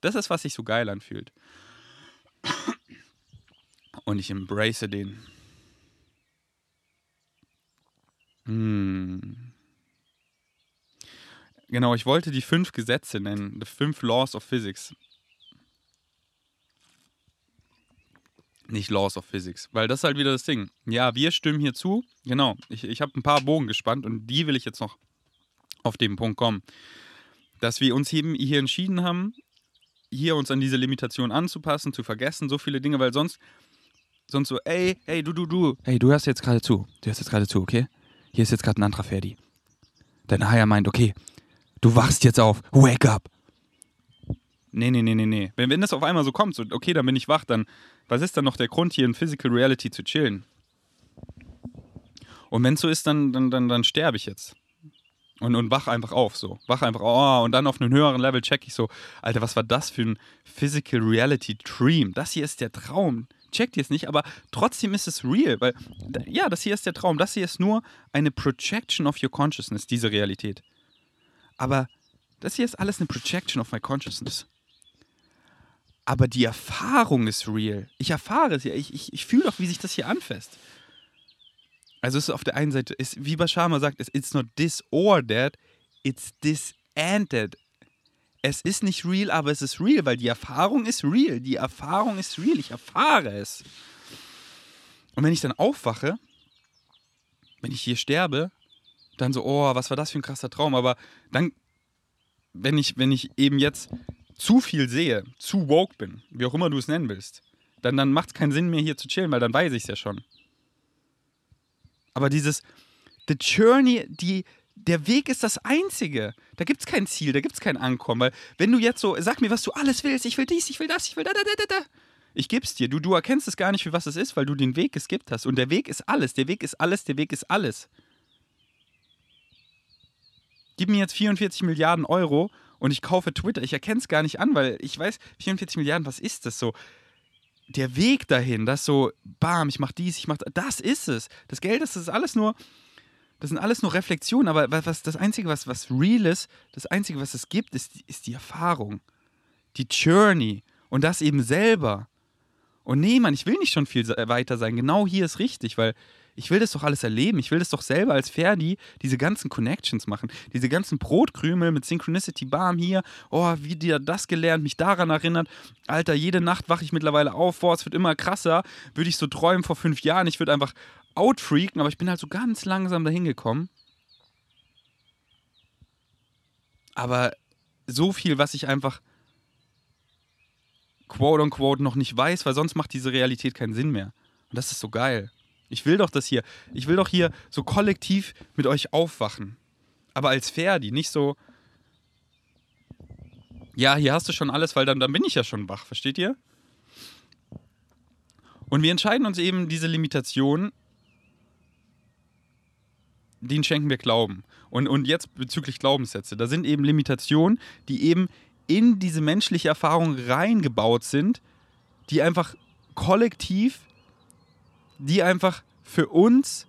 Das ist, was sich so geil anfühlt. Und ich embrace den. Hm. Genau, ich wollte die fünf Gesetze nennen. The fünf Laws of Physics. Nicht Laws of Physics, weil das ist halt wieder das Ding. Ja, wir stimmen hier zu. Genau, ich, ich habe ein paar Bogen gespannt und die will ich jetzt noch auf den Punkt kommen. Dass wir uns eben hier entschieden haben, hier uns an diese Limitation anzupassen, zu vergessen, so viele Dinge, weil sonst, sonst so, ey, ey, du, du, du, ey, du hörst jetzt gerade zu. Du hörst jetzt gerade zu, okay? Hier ist jetzt gerade ein anderer Ferdi. Dein Haier meint, okay, du wachst jetzt auf, wake up. Nee, nee, nee, nee, nee. Wenn, wenn das auf einmal so kommt, so, okay, dann bin ich wach, dann, was ist dann noch der Grund, hier in Physical Reality zu chillen? Und wenn es so ist, dann, dann, dann, dann sterbe ich jetzt. Und, und wach einfach auf, so. Wach einfach, oh, und dann auf einem höheren Level check ich so, Alter, was war das für ein Physical Reality Dream? Das hier ist der Traum. Checkt ihr es nicht, aber trotzdem ist es real, weil, ja, das hier ist der Traum. Das hier ist nur eine Projection of your consciousness, diese Realität. Aber das hier ist alles eine Projection of my consciousness. Aber die Erfahrung ist real. Ich erfahre es ja. Ich, ich, ich fühle doch, wie sich das hier anfasst. Also es ist auf der einen Seite, ist, wie Bashama sagt, es ist not disordered, it's disended. Es ist nicht real, aber es ist real, weil die Erfahrung ist real. Die Erfahrung ist real. Ich erfahre es. Und wenn ich dann aufwache, wenn ich hier sterbe, dann so, oh, was war das für ein krasser Traum. Aber dann, wenn ich, wenn ich eben jetzt zu viel sehe, zu woke bin, wie auch immer du es nennen willst, dann, dann macht es keinen Sinn mehr hier zu chillen, weil dann weiß ich es ja schon. Aber dieses, the journey, die, der Weg ist das Einzige. Da gibt es kein Ziel, da gibt es kein Ankommen. Weil wenn du jetzt so, sag mir, was du alles willst, ich will dies, ich will das, ich will da, da, da, da, da. Ich geb's dir. Du, du erkennst es gar nicht, für was es ist, weil du den Weg geskippt hast. Und der Weg ist alles, der Weg ist alles, der Weg ist alles. Gib mir jetzt 44 Milliarden Euro und ich kaufe Twitter. Ich erkenne es gar nicht an, weil ich weiß, 44 Milliarden, was ist das so? der Weg dahin, das so, bam, ich mach dies, ich mach das, das ist es. Das Geld das ist alles nur, das sind alles nur Reflexionen, aber was, das Einzige, was, was real ist, das Einzige, was es gibt, ist, ist die Erfahrung. Die Journey. Und das eben selber. Und nee, Mann, ich will nicht schon viel weiter sein. Genau hier ist richtig, weil ich will das doch alles erleben. Ich will das doch selber als Ferdi diese ganzen Connections machen. Diese ganzen Brotkrümel mit Synchronicity Bam hier. Oh, wie dir das gelernt, mich daran erinnert. Alter, jede Nacht wache ich mittlerweile auf. Boah, es wird immer krasser. Würde ich so träumen vor fünf Jahren. Ich würde einfach outfreaken, aber ich bin halt so ganz langsam dahin gekommen. Aber so viel, was ich einfach quote unquote noch nicht weiß, weil sonst macht diese Realität keinen Sinn mehr. Und das ist so geil. Ich will doch das hier. Ich will doch hier so kollektiv mit euch aufwachen. Aber als Ferdi, nicht so. Ja, hier hast du schon alles, weil dann, dann bin ich ja schon wach, versteht ihr? Und wir entscheiden uns eben diese Limitation, denen schenken wir Glauben. Und, und jetzt bezüglich Glaubenssätze, da sind eben Limitationen, die eben in diese menschliche Erfahrung reingebaut sind, die einfach kollektiv die einfach für uns,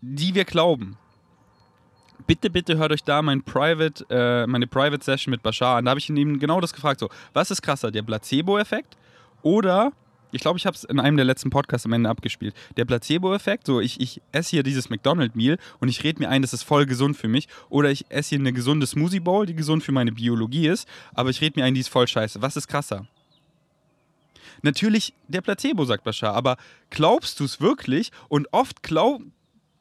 die wir glauben. Bitte, bitte hört euch da mein Private, äh, meine Private Session mit Bashar an. Da habe ich ihn eben genau das gefragt. So, was ist krasser, der Placebo-Effekt oder ich glaube, ich habe es in einem der letzten Podcasts am Ende abgespielt. Der Placebo-Effekt, so ich, ich esse hier dieses McDonald's-Meal und ich rede mir ein, das ist voll gesund für mich. Oder ich esse hier eine gesunde Smoothie Bowl, die gesund für meine Biologie ist, aber ich rede mir ein, die ist voll scheiße. Was ist krasser? Natürlich der Placebo, sagt Bashar, aber glaubst du es wirklich? Und oft glaub,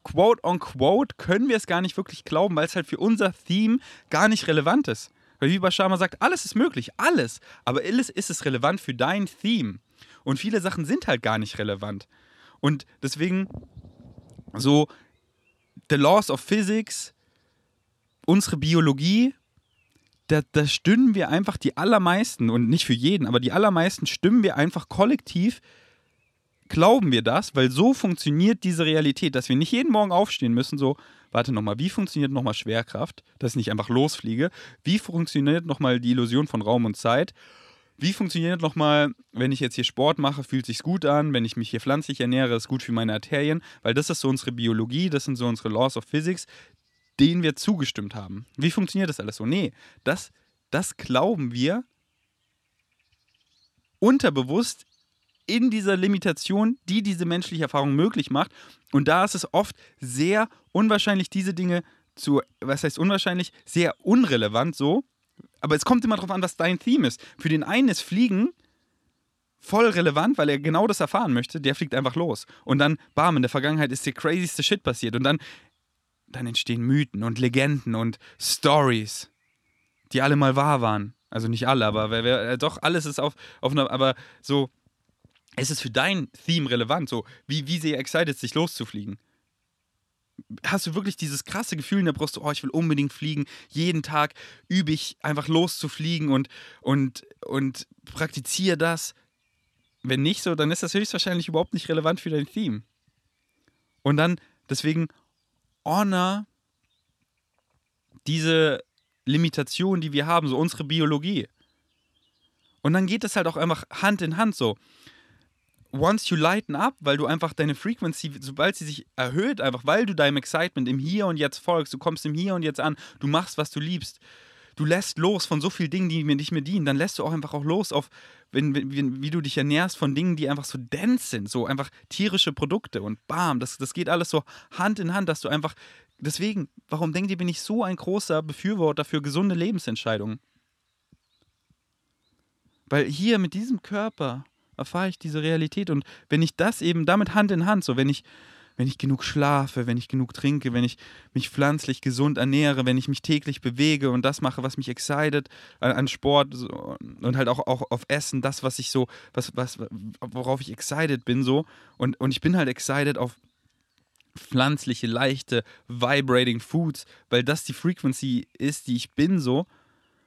quote on quote, können wir es gar nicht wirklich glauben, weil es halt für unser Theme gar nicht relevant ist. Weil wie Bashar mal sagt, alles ist möglich, alles. Aber alles ist es relevant für dein Theme. Und viele Sachen sind halt gar nicht relevant. Und deswegen so, the laws of physics, unsere Biologie, da, da stimmen wir einfach die allermeisten, und nicht für jeden, aber die allermeisten stimmen wir einfach kollektiv, glauben wir das, weil so funktioniert diese Realität, dass wir nicht jeden Morgen aufstehen müssen, so, warte nochmal, wie funktioniert nochmal Schwerkraft, dass ich nicht einfach losfliege, wie funktioniert nochmal die Illusion von Raum und Zeit, wie funktioniert nochmal, wenn ich jetzt hier Sport mache, fühlt sich gut an, wenn ich mich hier pflanzlich ernähre, ist gut für meine Arterien, weil das ist so unsere Biologie, das sind so unsere Laws of Physics, denen wir zugestimmt haben. Wie funktioniert das alles so? Nee, das, das glauben wir unterbewusst in dieser Limitation, die diese menschliche Erfahrung möglich macht. Und da ist es oft sehr unwahrscheinlich, diese Dinge zu, was heißt unwahrscheinlich, sehr unrelevant so, aber es kommt immer darauf an, was dein Theme ist. Für den einen ist Fliegen voll relevant, weil er genau das erfahren möchte. Der fliegt einfach los. Und dann, bam, in der Vergangenheit ist der crazyste Shit passiert. Und dann, dann entstehen Mythen und Legenden und Stories, die alle mal wahr waren. Also nicht alle, aber wer, wer, äh, doch, alles ist auf, auf einer, aber so, es ist für dein Theme relevant, so, wie, wie sehr excited sich loszufliegen hast du wirklich dieses krasse Gefühl in der Brust, oh, ich will unbedingt fliegen. Jeden Tag übe ich einfach loszufliegen und, und, und praktiziere das. Wenn nicht so, dann ist das höchstwahrscheinlich überhaupt nicht relevant für dein Theme. Und dann, deswegen, honor diese Limitation, die wir haben, so unsere Biologie. Und dann geht das halt auch einfach Hand in Hand so once you lighten up, weil du einfach deine Frequency, sobald sie sich erhöht, einfach weil du deinem Excitement im Hier und Jetzt folgst, du kommst im Hier und Jetzt an, du machst, was du liebst. Du lässt los von so vielen Dingen, die mir nicht mehr dienen. Dann lässt du auch einfach auch los auf, wenn, wie, wie du dich ernährst von Dingen, die einfach so dense sind, so einfach tierische Produkte und bam, das, das geht alles so Hand in Hand, dass du einfach, deswegen, warum denkt ihr, bin ich so ein großer Befürworter für gesunde Lebensentscheidungen? Weil hier mit diesem Körper, erfahre ich diese Realität. Und wenn ich das eben damit Hand in Hand, so wenn ich, wenn ich genug schlafe, wenn ich genug trinke, wenn ich mich pflanzlich gesund ernähre, wenn ich mich täglich bewege und das mache, was mich excited an, Sport und halt auch, auch auf Essen, das, was ich so, was, was, worauf ich excited bin, so. Und, und ich bin halt excited auf pflanzliche, leichte, vibrating Foods, weil das die Frequency ist, die ich bin, so.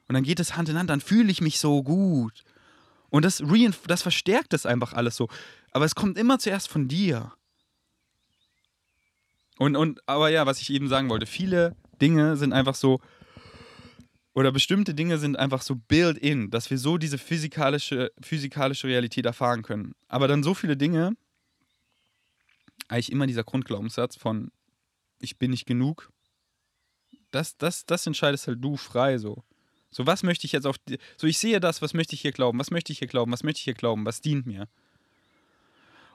Und dann geht es Hand in Hand, dann fühle ich mich so gut. Und das, das verstärkt das einfach alles so. Aber es kommt immer zuerst von dir. Und, und, aber ja, was ich eben sagen wollte, viele Dinge sind einfach so, oder bestimmte Dinge sind einfach so built-in, dass wir so diese physikalische, physikalische Realität erfahren können. Aber dann so viele Dinge, eigentlich immer dieser Grundglaubenssatz von, ich bin nicht genug, das, das, das entscheidest halt du frei so. So, was möchte ich jetzt auf. Die, so, ich sehe das, was möchte ich hier glauben? Was möchte ich hier glauben? Was möchte ich hier glauben? Was dient mir?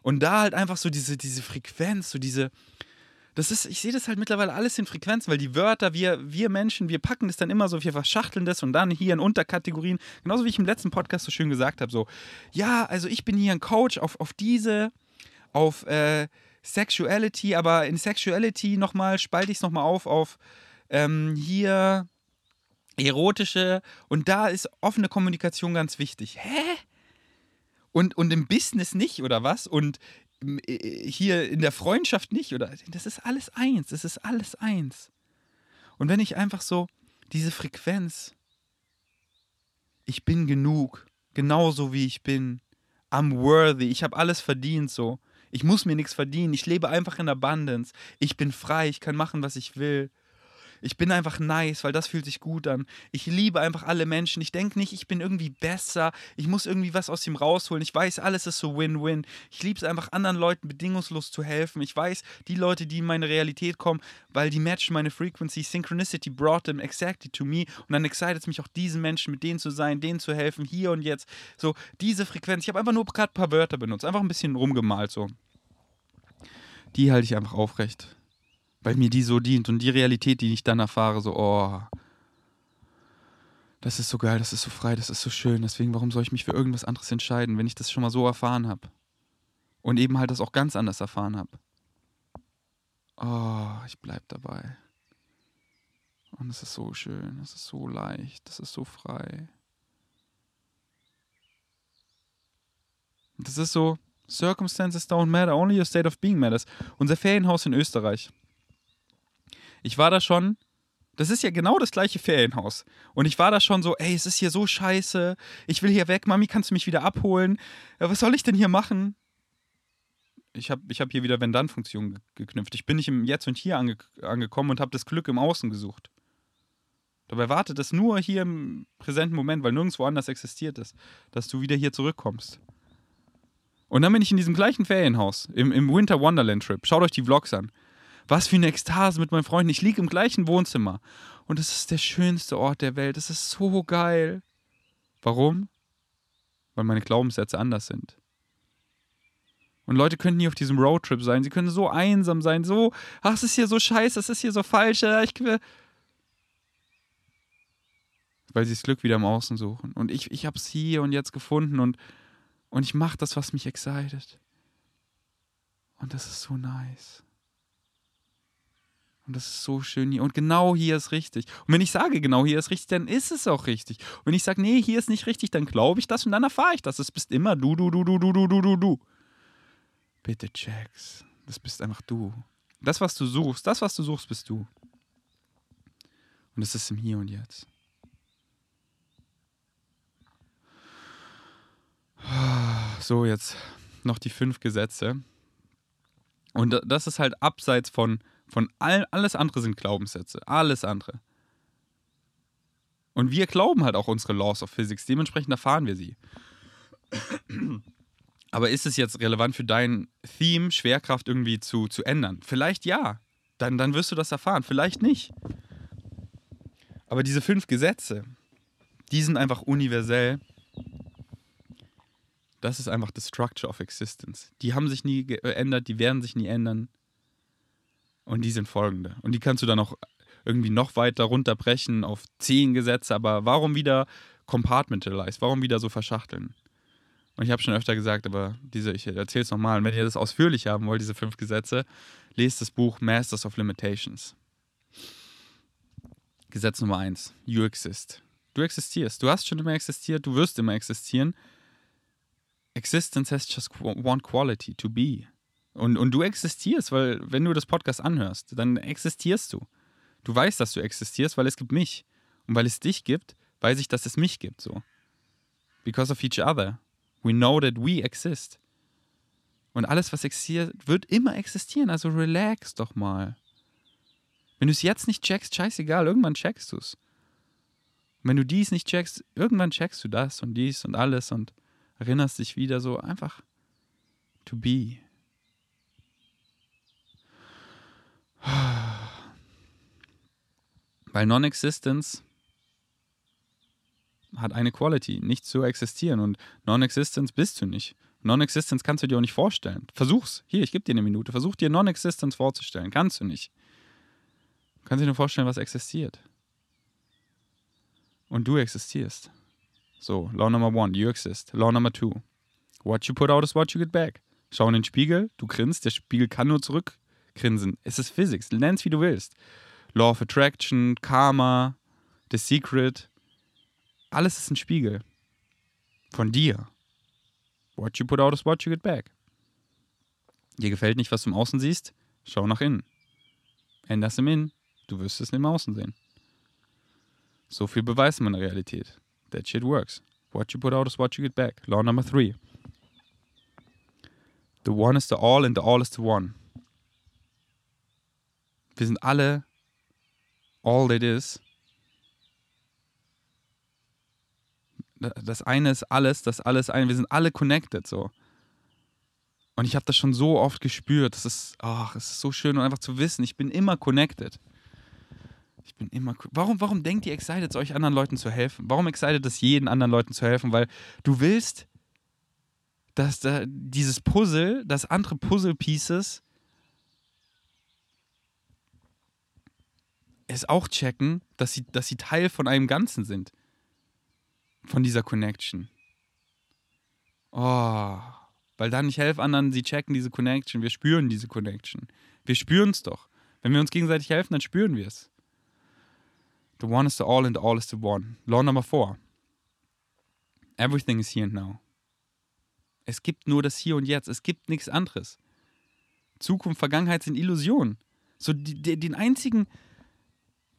Und da halt einfach so diese, diese Frequenz, so diese. Das ist, ich sehe das halt mittlerweile alles in Frequenz, weil die Wörter, wir, wir Menschen, wir packen das dann immer so, wir verschachteln das und dann hier in Unterkategorien, genauso wie ich im letzten Podcast so schön gesagt habe, so, ja, also ich bin hier ein Coach auf, auf diese, auf äh, Sexuality, aber in Sexuality nochmal, spalte ich es nochmal auf, auf ähm, hier erotische und da ist offene Kommunikation ganz wichtig. Hä? Und, und im Business nicht oder was? Und hier in der Freundschaft nicht oder das ist alles eins, das ist alles eins. Und wenn ich einfach so diese Frequenz, ich bin genug, genauso wie ich bin, I'm worthy, ich habe alles verdient so. Ich muss mir nichts verdienen, ich lebe einfach in Abundance. Ich bin frei, ich kann machen, was ich will. Ich bin einfach nice, weil das fühlt sich gut an. Ich liebe einfach alle Menschen. Ich denke nicht, ich bin irgendwie besser. Ich muss irgendwie was aus ihm rausholen. Ich weiß, alles ist so Win-Win. Ich liebe es einfach, anderen Leuten bedingungslos zu helfen. Ich weiß, die Leute, die in meine Realität kommen, weil die matchen meine Frequency. Synchronicity brought them exactly to me. Und dann excited es mich auch, diesen Menschen, mit denen zu sein, denen zu helfen, hier und jetzt. So, diese Frequenz. Ich habe einfach nur gerade ein paar Wörter benutzt. Einfach ein bisschen rumgemalt so. Die halte ich einfach aufrecht weil mir die so dient und die Realität, die ich dann erfahre, so, oh, das ist so geil, das ist so frei, das ist so schön. Deswegen, warum soll ich mich für irgendwas anderes entscheiden, wenn ich das schon mal so erfahren habe? Und eben halt das auch ganz anders erfahren habe. Oh, ich bleib dabei. Und es ist so schön, es ist so leicht, es ist so frei. Das ist so, Circumstances don't matter, only your state of being matters. Unser Ferienhaus in Österreich ich war da schon, das ist ja genau das gleiche Ferienhaus. Und ich war da schon so, ey, es ist hier so scheiße, ich will hier weg, Mami, kannst du mich wieder abholen? Ja, was soll ich denn hier machen? Ich habe ich hab hier wieder Wenn-Dann-Funktion geknüpft. Ich bin nicht im Jetzt und Hier ange angekommen und habe das Glück im Außen gesucht. Dabei wartet es nur hier im präsenten Moment, weil nirgendwo anders existiert ist, dass du wieder hier zurückkommst. Und dann bin ich in diesem gleichen Ferienhaus, im, im Winter Wonderland Trip. Schaut euch die Vlogs an. Was für eine Ekstase mit meinen Freunden. Ich liege im gleichen Wohnzimmer. Und es ist der schönste Ort der Welt. Es ist so geil. Warum? Weil meine Glaubenssätze anders sind. Und Leute können nie auf diesem Roadtrip sein. Sie können so einsam sein, so, ach, es ist hier so scheiße, es ist hier so falsch. Ich, weil sie das Glück wieder im Außen suchen. Und ich, ich habe es hier und jetzt gefunden und, und ich mache das, was mich excited. Und das ist so nice. Und das ist so schön hier. Und genau hier ist richtig. Und wenn ich sage, genau hier ist richtig, dann ist es auch richtig. Und wenn ich sage, nee, hier ist nicht richtig, dann glaube ich das und dann erfahre ich das. Es bist immer du, du, du, du, du, du, du, du, du. Bitte checks. Das bist einfach du. Das, was du suchst, das, was du suchst, bist du. Und es ist im Hier und Jetzt. So, jetzt noch die fünf Gesetze. Und das ist halt abseits von, von all, alles andere sind Glaubenssätze. Alles andere. Und wir glauben halt auch unsere Laws of Physics. Dementsprechend erfahren wir sie. Aber ist es jetzt relevant für dein Theme, Schwerkraft irgendwie zu, zu ändern? Vielleicht ja. Dann, dann wirst du das erfahren. Vielleicht nicht. Aber diese fünf Gesetze, die sind einfach universell das ist einfach the structure of existence. Die haben sich nie geändert, die werden sich nie ändern. Und die sind folgende. Und die kannst du dann auch irgendwie noch weiter runterbrechen auf zehn Gesetze, aber warum wieder compartmentalize? Warum wieder so verschachteln? Und ich habe schon öfter gesagt, aber diese, ich erzähle es nochmal. Und wenn ihr das ausführlich haben wollt, diese fünf Gesetze, lest das Buch Masters of Limitations. Gesetz Nummer eins: You exist. Du existierst. Du hast schon immer existiert, du wirst immer existieren. Existence has just one quality, to be. Und, und du existierst, weil wenn du das Podcast anhörst, dann existierst du. Du weißt, dass du existierst, weil es gibt mich. Und weil es dich gibt, weiß ich, dass es mich gibt, so. Because of each other. We know that we exist. Und alles, was existiert, wird immer existieren. Also relax doch mal. Wenn du es jetzt nicht checkst, scheißegal, irgendwann checkst du es. Wenn du dies nicht checkst, irgendwann checkst du das und dies und alles und erinnerst dich wieder so einfach to be. Weil Non-Existence hat eine Quality, nicht zu existieren. Und Non-Existence bist du nicht. Non-Existence kannst du dir auch nicht vorstellen. Versuch's. Hier, ich gebe dir eine Minute. Versuch dir Non-Existence vorzustellen. Kannst du nicht. Du kannst dir nur vorstellen, was existiert. Und du existierst. So, Law Number One, you exist. Law Number Two, what you put out is what you get back. Schau in den Spiegel, du grinst, der Spiegel kann nur zurückgrinsen. Es ist Physics, nenn's wie du willst. Law of Attraction, Karma, The Secret, alles ist ein Spiegel. Von dir. What you put out is what you get back. Dir gefällt nicht, was du im Außen siehst? Schau nach innen. Änder's im Innen, du wirst es im Außen sehen. So viel beweist man in der Realität. That shit works. What you put out is what you get back. Law number three. The one is the all and the all is the one. Wir sind alle all that is. Das eine ist alles, das alles ein. Wir sind alle connected so. Und ich habe das schon so oft gespürt. Das ist, ach, es ist so schön einfach zu wissen, ich bin immer connected. Ich bin immer. Warum, warum denkt ihr excited, euch anderen Leuten zu helfen? Warum excited es jeden anderen Leuten zu helfen? Weil du willst, dass da dieses Puzzle, dass andere Puzzle-Pieces es auch checken, dass sie, dass sie Teil von einem Ganzen sind. Von dieser Connection. Oh. Weil dann ich helfe anderen, sie checken diese Connection. Wir spüren diese Connection. Wir spüren es doch. Wenn wir uns gegenseitig helfen, dann spüren wir es. The one is the all and the all is the one. Law number four. Everything is here and now. Es gibt nur das Hier und Jetzt. Es gibt nichts anderes. Zukunft, Vergangenheit sind Illusionen. So die, die, den einzigen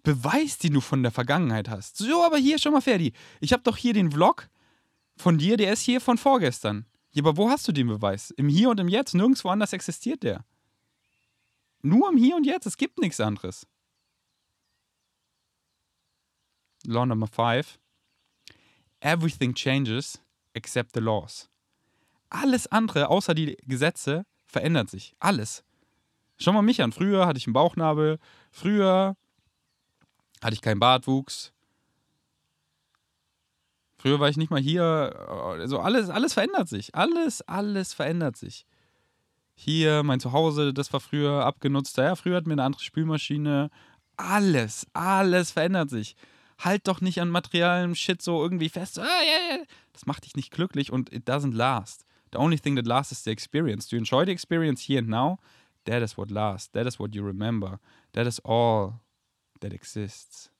Beweis, den du von der Vergangenheit hast. So, aber hier, schon mal Ferdi. Ich habe doch hier den Vlog von dir, der ist hier von vorgestern. Ja, aber wo hast du den Beweis? Im Hier und im Jetzt. Nirgendwo anders existiert der. Nur im Hier und Jetzt. Es gibt nichts anderes. Law Number 5. Everything changes except the laws. Alles andere außer die Gesetze verändert sich. Alles. Schau mal mich an. Früher hatte ich einen Bauchnabel. Früher hatte ich keinen Bartwuchs. Früher war ich nicht mal hier. Also alles, alles verändert sich. Alles, alles verändert sich. Hier, mein Zuhause, das war früher abgenutzt. Ja, früher hatten wir eine andere Spülmaschine. Alles, alles verändert sich. Halt doch nicht an materiellem Shit so irgendwie fest. Ah. Das macht dich nicht glücklich und it doesn't last. The only thing that lasts is the experience. Do you enjoy the experience here and now? That is what lasts. That is what you remember. That is all that exists.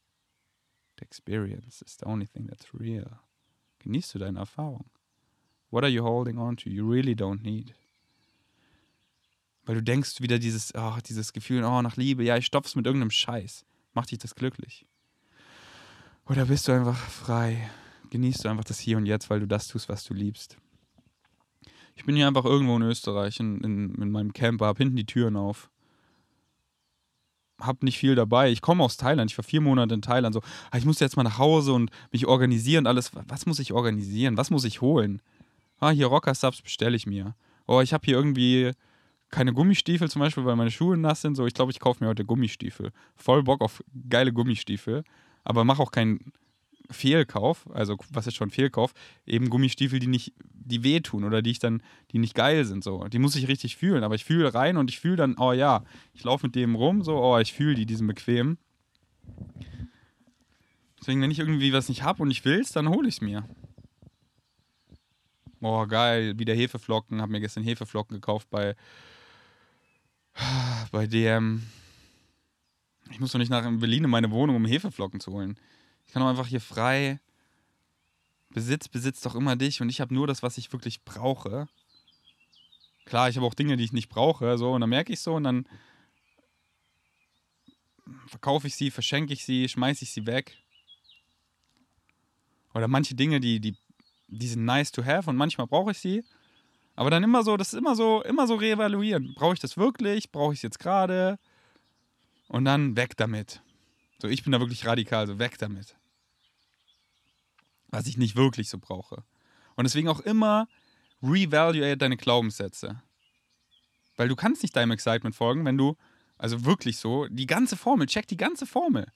The experience is the only thing that's real. Genießt du deine Erfahrung? What are you holding on to? You really don't need. Weil du denkst wieder dieses, oh, dieses Gefühl, oh, nach Liebe, ja, ich stopf's mit irgendeinem Scheiß. Macht dich das glücklich? Oder bist du einfach frei? Genießt du einfach das Hier und Jetzt, weil du das tust, was du liebst? Ich bin hier einfach irgendwo in Österreich, in, in, in meinem Camper, hab hinten die Türen auf. Hab nicht viel dabei. Ich komme aus Thailand. Ich war vier Monate in Thailand. So, ah, ich muss jetzt mal nach Hause und mich organisieren. Alles. Was muss ich organisieren? Was muss ich holen? Ah, hier Rocker-Subs bestelle ich mir. Oh, ich habe hier irgendwie keine Gummistiefel zum Beispiel, weil meine Schuhe nass sind. So, ich glaube, ich kaufe mir heute Gummistiefel. Voll Bock auf geile Gummistiefel. Aber mach auch keinen Fehlkauf, also was ist schon Fehlkauf, eben Gummistiefel, die nicht, die wehtun oder die ich dann, die nicht geil sind. So. Die muss ich richtig fühlen. Aber ich fühle rein und ich fühle dann, oh ja, ich laufe mit dem rum, so, oh, ich fühle die, die sind bequem. Deswegen, wenn ich irgendwie was nicht habe und ich will es, dann hole ich es mir. Oh, geil, wieder Hefeflocken. Hab mir gestern Hefeflocken gekauft bei bei DM. Ich muss doch nicht nach Berlin in meine Wohnung, um Hefeflocken zu holen. Ich kann doch einfach hier frei. Besitz besitzt doch immer dich und ich habe nur das, was ich wirklich brauche. Klar, ich habe auch Dinge, die ich nicht brauche, so und dann merke ich so und dann verkaufe ich sie, verschenke ich sie, schmeiße ich sie weg. Oder manche Dinge, die, die, die sind nice to have und manchmal brauche ich sie. Aber dann immer so, das ist immer so, immer so reevaluieren. Brauche ich das wirklich? Brauche ich es jetzt gerade? Und dann weg damit. So, ich bin da wirklich radikal, so weg damit. Was ich nicht wirklich so brauche. Und deswegen auch immer reevaluate deine Glaubenssätze. Weil du kannst nicht deinem Excitement folgen, wenn du, also wirklich so, die ganze Formel, check die ganze Formel.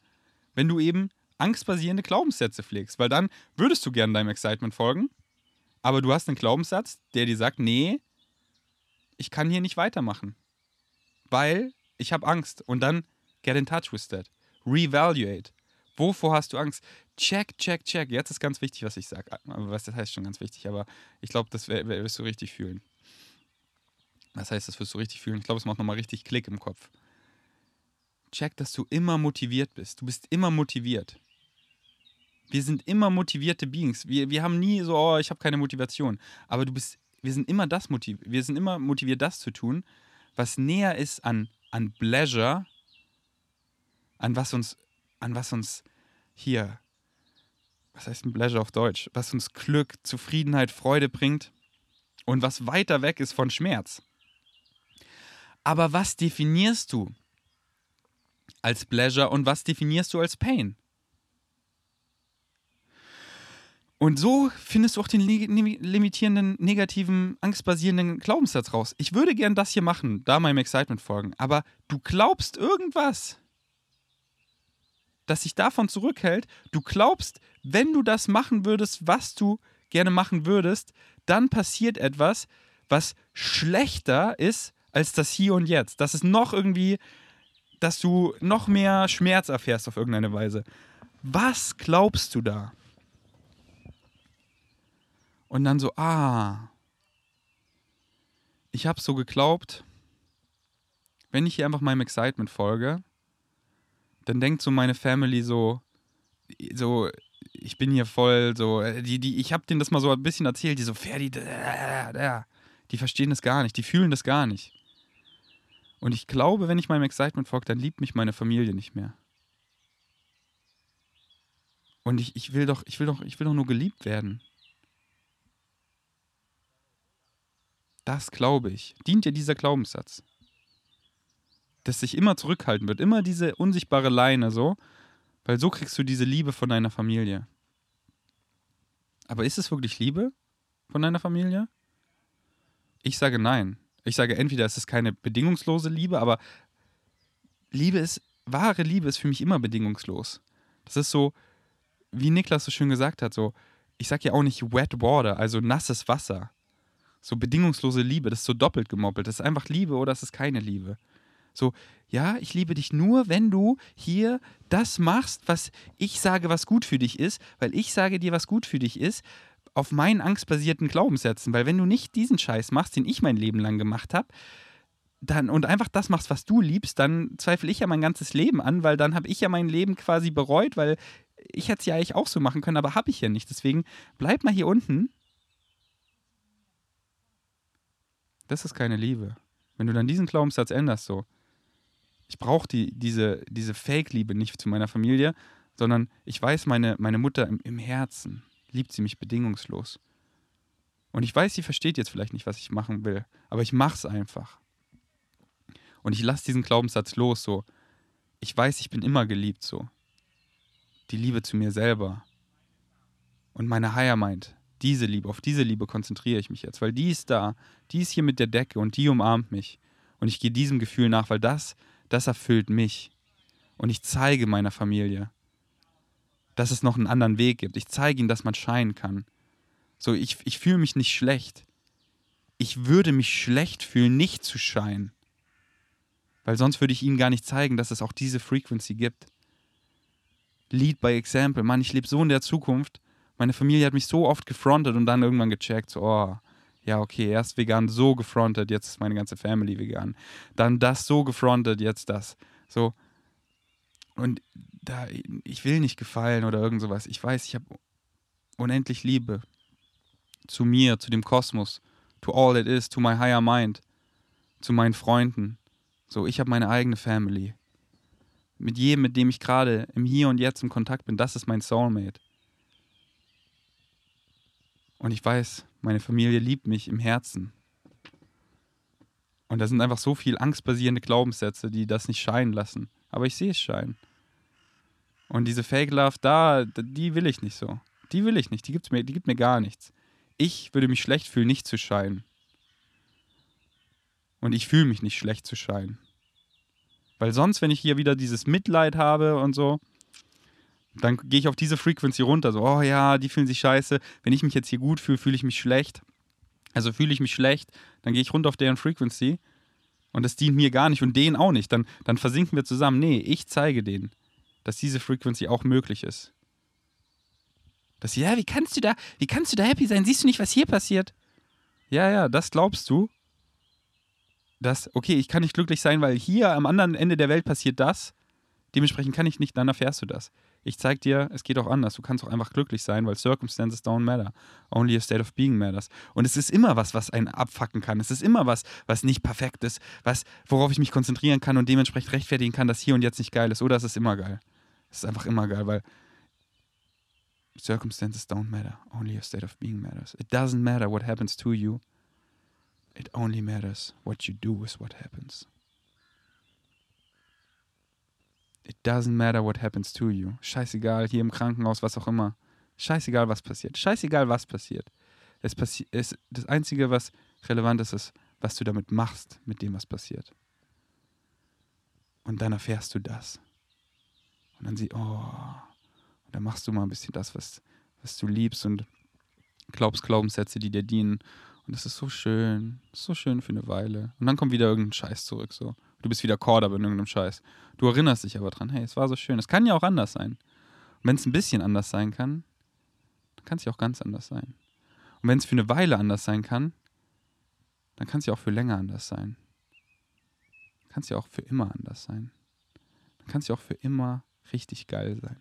Wenn du eben angstbasierende Glaubenssätze pflegst. Weil dann würdest du gerne deinem Excitement folgen, aber du hast einen Glaubenssatz, der dir sagt, nee, ich kann hier nicht weitermachen. Weil ich habe Angst. Und dann get in touch with that. Reevaluate. Wovor hast du Angst? Check, check, check. Jetzt ist ganz wichtig, was ich sage. Was das heißt schon ganz wichtig, aber ich glaube, das wirst du richtig fühlen. Was heißt, das wirst du richtig fühlen? Ich glaube, es macht nochmal richtig Klick im Kopf. Check, dass du immer motiviert bist. Du bist immer motiviert. Wir sind immer motivierte Beings. Wir, wir haben nie so, oh, ich habe keine Motivation. Aber du bist, wir sind immer das motiviert, wir sind immer motiviert, das zu tun, was näher ist an, an Pleasure, an was uns, an was uns hier, was heißt ein Pleasure auf Deutsch, was uns Glück, Zufriedenheit, Freude bringt und was weiter weg ist von Schmerz. Aber was definierst du als Pleasure und was definierst du als Pain? Und so findest du auch den limitierenden, negativen, angstbasierenden Glaubenssatz raus. Ich würde gern das hier machen, da meinem Excitement folgen, aber du glaubst irgendwas, das sich davon zurückhält. Du glaubst, wenn du das machen würdest, was du gerne machen würdest, dann passiert etwas, was schlechter ist als das Hier und Jetzt. Das ist noch irgendwie, dass du noch mehr Schmerz erfährst auf irgendeine Weise. Was glaubst du da? Und dann so, ah, ich habe so geglaubt, wenn ich hier einfach meinem Excitement folge, dann denkt so meine Family so, so, ich bin hier voll so, die, die, ich habe denen das mal so ein bisschen erzählt, die so, Ferdi, die verstehen das gar nicht, die fühlen das gar nicht. Und ich glaube, wenn ich meinem Excitement folge, dann liebt mich meine Familie nicht mehr. Und ich, ich will doch, ich will doch, ich will doch nur geliebt werden. Das glaube ich. Dient dir dieser Glaubenssatz. Dass sich immer zurückhalten wird. Immer diese unsichtbare Leine so. Weil so kriegst du diese Liebe von deiner Familie. Aber ist es wirklich Liebe von deiner Familie? Ich sage nein. Ich sage entweder es ist keine bedingungslose Liebe, aber Liebe ist, wahre Liebe ist für mich immer bedingungslos. Das ist so, wie Niklas so schön gesagt hat, so, ich sage ja auch nicht wet water, also nasses Wasser. So bedingungslose Liebe, das ist so doppelt gemoppelt. Das ist einfach Liebe oder das ist keine Liebe. So, ja, ich liebe dich nur, wenn du hier das machst, was ich sage, was gut für dich ist, weil ich sage dir, was gut für dich ist, auf meinen angstbasierten Glaubenssätzen. Weil wenn du nicht diesen Scheiß machst, den ich mein Leben lang gemacht habe, dann und einfach das machst, was du liebst, dann zweifle ich ja mein ganzes Leben an, weil dann habe ich ja mein Leben quasi bereut, weil ich hätte es ja eigentlich auch so machen können, aber habe ich ja nicht. Deswegen bleib mal hier unten. Das ist keine Liebe. Wenn du dann diesen Glaubenssatz änderst, so, ich brauche die, diese, diese Fake-Liebe nicht zu meiner Familie, sondern ich weiß, meine, meine Mutter im, im Herzen liebt sie mich bedingungslos. Und ich weiß, sie versteht jetzt vielleicht nicht, was ich machen will, aber ich mache es einfach. Und ich lasse diesen Glaubenssatz los, so. Ich weiß, ich bin immer geliebt, so. Die Liebe zu mir selber. Und meine Higher meint, diese Liebe, auf diese Liebe konzentriere ich mich jetzt, weil die ist da, die ist hier mit der Decke und die umarmt mich. Und ich gehe diesem Gefühl nach, weil das das erfüllt mich. Und ich zeige meiner Familie, dass es noch einen anderen Weg gibt. Ich zeige ihnen, dass man scheinen kann. So, ich, ich fühle mich nicht schlecht. Ich würde mich schlecht fühlen, nicht zu scheinen. Weil sonst würde ich ihnen gar nicht zeigen, dass es auch diese Frequency gibt. Lead by Example. Mann, ich lebe so in der Zukunft. Meine Familie hat mich so oft gefrontet und dann irgendwann gecheckt, so, oh, ja, okay, erst vegan so gefrontet, jetzt ist meine ganze Family vegan. Dann das so gefrontet, jetzt das. So. Und da, ich will nicht gefallen oder irgend sowas. Ich weiß, ich habe unendlich Liebe zu mir, zu dem Kosmos, to all it is, to my higher mind, zu meinen Freunden. So, ich habe meine eigene Family. Mit jedem, mit dem ich gerade im Hier und Jetzt im Kontakt bin, das ist mein Soulmate. Und ich weiß, meine Familie liebt mich im Herzen. Und da sind einfach so viel angstbasierende Glaubenssätze, die das nicht scheinen lassen. Aber ich sehe es scheinen. Und diese Fake Love da, die will ich nicht so. Die will ich nicht. Die, gibt's mir, die gibt mir gar nichts. Ich würde mich schlecht fühlen, nicht zu scheinen. Und ich fühle mich nicht schlecht zu scheinen. Weil sonst, wenn ich hier wieder dieses Mitleid habe und so, dann gehe ich auf diese Frequency runter. So, oh ja, die fühlen sich scheiße. Wenn ich mich jetzt hier gut fühle, fühle ich mich schlecht. Also fühle ich mich schlecht, dann gehe ich runter auf deren Frequency. Und das dient mir gar nicht und denen auch nicht. Dann, dann versinken wir zusammen. Nee, ich zeige denen, dass diese Frequency auch möglich ist. Dass, ja, wie kannst du da, wie kannst du da happy sein? Siehst du nicht, was hier passiert? Ja, ja, das glaubst du. Dass, okay, ich kann nicht glücklich sein, weil hier am anderen Ende der Welt passiert das. Dementsprechend kann ich nicht, dann erfährst du das. Ich zeig dir, es geht auch anders. Du kannst auch einfach glücklich sein, weil Circumstances don't matter. Only a state of being matters. Und es ist immer was, was einen abfacken kann. Es ist immer was, was nicht perfekt ist, was, worauf ich mich konzentrieren kann und dementsprechend rechtfertigen kann, dass hier und jetzt nicht geil ist. Oder es ist immer geil. Es ist einfach immer geil, weil Circumstances don't matter. Only a state of being matters. It doesn't matter what happens to you. It only matters what you do with what happens. It doesn't matter what happens to you. Scheißegal, hier im Krankenhaus, was auch immer. Scheißegal, was passiert. Scheißegal, was passiert. Es passi es, das Einzige, was relevant ist, ist, was du damit machst, mit dem, was passiert. Und dann erfährst du das. Und dann siehst oh, und dann machst du mal ein bisschen das, was, was du liebst und glaubst Glaubenssätze, die dir dienen. Und das ist so schön. Ist so schön für eine Weile. Und dann kommt wieder irgendein Scheiß zurück, so. Du bist wieder Korda in irgendeinem Scheiß. Du erinnerst dich aber dran, hey, es war so schön. Es kann ja auch anders sein. Und wenn es ein bisschen anders sein kann, dann kann es ja auch ganz anders sein. Und wenn es für eine Weile anders sein kann, dann kann es ja auch für länger anders sein. Dann kann es ja auch für immer anders sein. Dann kann es ja auch für immer richtig geil sein.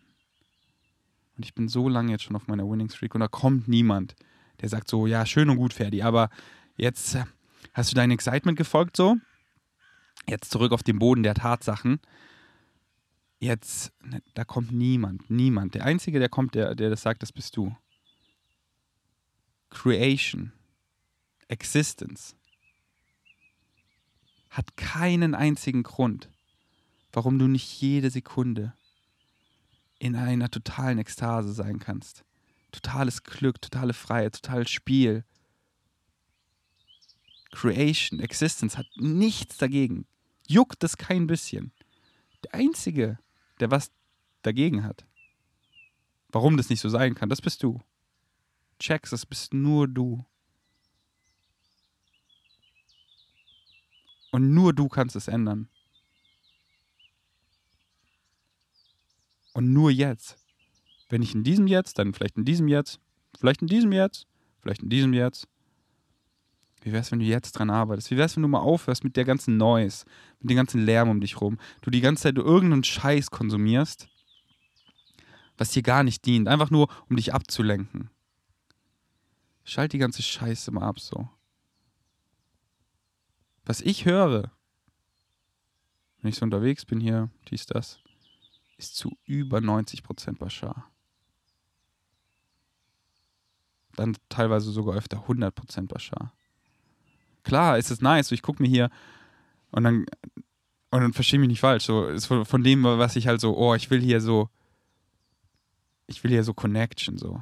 Und ich bin so lange jetzt schon auf meiner Winning Streak und da kommt niemand, der sagt so, ja, schön und gut, Ferdi, aber jetzt äh, hast du dein Excitement gefolgt so Jetzt zurück auf den Boden der Tatsachen. Jetzt, ne, da kommt niemand, niemand. Der Einzige, der kommt, der, der das sagt, das bist du. Creation, Existence hat keinen einzigen Grund, warum du nicht jede Sekunde in einer totalen Ekstase sein kannst. Totales Glück, totale Freiheit, totales Spiel. Creation, Existence hat nichts dagegen. Juckt es kein bisschen. Der Einzige, der was dagegen hat, warum das nicht so sein kann, das bist du. Checks, das bist nur du. Und nur du kannst es ändern. Und nur jetzt. Wenn nicht in diesem Jetzt, dann vielleicht in diesem Jetzt, vielleicht in diesem Jetzt, vielleicht in diesem Jetzt. Wie wär's, wenn du jetzt dran arbeitest? Wie wär's, wenn du mal aufhörst mit der ganzen Noise, mit dem ganzen Lärm um dich rum? Du die ganze Zeit irgendeinen Scheiß konsumierst, was dir gar nicht dient, einfach nur, um dich abzulenken. Schalt die ganze Scheiße mal ab, so. Was ich höre, wenn ich so unterwegs bin hier, dies, das, ist zu über 90% Bashar. Dann teilweise sogar öfter 100% Bashar. Klar, ist es nice, so ich gucke mir hier und dann, und dann verstehe mich nicht falsch, so von, dem, was ich halt so, oh, ich will hier so, ich will hier so Connection, so.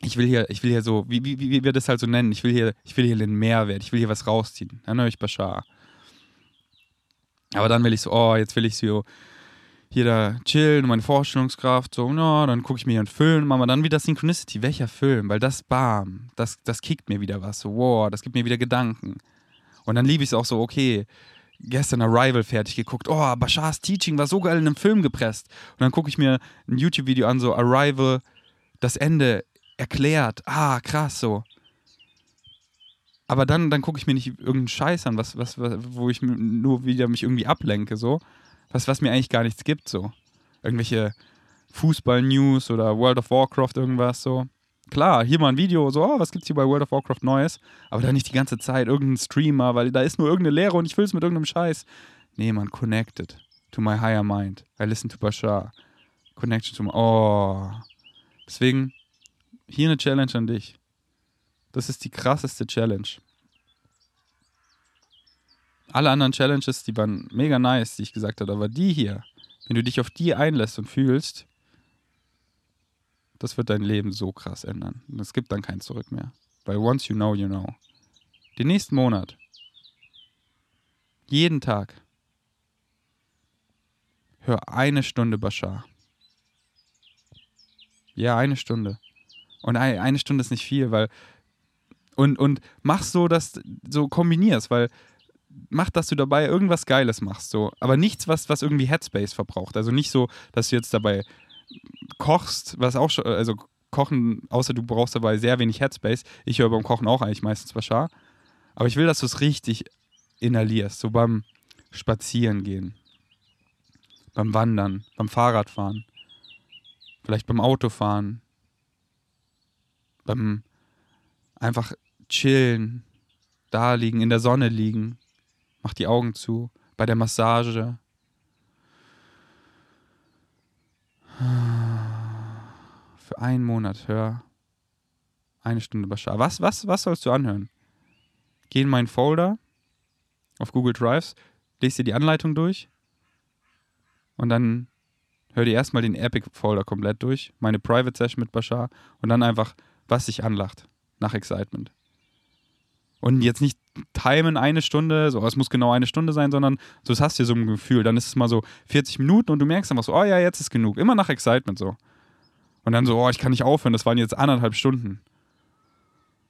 Ich will hier, ich will hier so, wie, wie, wie wir das halt so nennen, ich will hier, ich will hier den Mehrwert, ich will hier was rausziehen. Dann höre ich Bashar. Aber dann will ich so, oh, jetzt will ich so hier da chillen, meine Vorstellungskraft, so, no, dann gucke ich mir hier einen Film, wir dann wieder Synchronicity. Welcher Film? Weil das, bam, das, das kickt mir wieder was. So, wow, das gibt mir wieder Gedanken. Und dann liebe ich es auch so, okay, gestern Arrival fertig geguckt. Oh, Bashars Teaching war so geil in einem Film gepresst. Und dann gucke ich mir ein YouTube-Video an, so Arrival, das Ende erklärt. Ah, krass, so. Aber dann, dann gucke ich mir nicht irgendeinen Scheiß an, was, was, wo ich nur wieder mich irgendwie ablenke, so. Was, was mir eigentlich gar nichts gibt, so. Irgendwelche Fußball-News oder World of Warcraft, irgendwas, so. Klar, hier mal ein Video, so, oh, was gibt's hier bei World of Warcraft Neues? Aber dann nicht die ganze Zeit irgendein Streamer, weil da ist nur irgendeine Lehre und ich will es mit irgendeinem Scheiß. Nee, man, connected to my higher mind. I listen to Bashar. Connection to my. Oh. Deswegen, hier eine Challenge an dich. Das ist die krasseste Challenge. Alle anderen Challenges, die waren mega nice, die ich gesagt habe, aber die hier, wenn du dich auf die einlässt und fühlst, das wird dein Leben so krass ändern. Und es gibt dann kein Zurück mehr. Weil once you know, you know. Den nächsten Monat, jeden Tag, hör eine Stunde Bashar. Ja, eine Stunde. Und eine Stunde ist nicht viel, weil und, und mach so, dass so kombinierst, weil mach, dass du dabei irgendwas Geiles machst, so. Aber nichts, was, was irgendwie Headspace verbraucht. Also nicht so, dass du jetzt dabei kochst, was auch schon, also kochen, außer du brauchst dabei sehr wenig Headspace. Ich höre beim Kochen auch eigentlich meistens Bashar. Aber ich will, dass du es richtig inhalierst, so beim Spazierengehen, beim Wandern, beim Fahrradfahren, vielleicht beim Autofahren, beim einfach chillen, da liegen, in der Sonne liegen, mach die Augen zu, bei der Massage. Für einen Monat hör eine Stunde Bashar. Was, was, was sollst du anhören? Geh in meinen Folder auf Google Drives, lese dir die Anleitung durch und dann hör dir erstmal den Epic Folder komplett durch, meine Private Session mit Bashar und dann einfach, was sich anlacht nach Excitement. Und jetzt nicht timen eine Stunde, so es muss genau eine Stunde sein, sondern so das hast du so ein Gefühl. Dann ist es mal so 40 Minuten und du merkst einfach so, oh ja, jetzt ist genug. Immer nach Excitement so. Und dann so, oh, ich kann nicht aufhören, das waren jetzt anderthalb Stunden.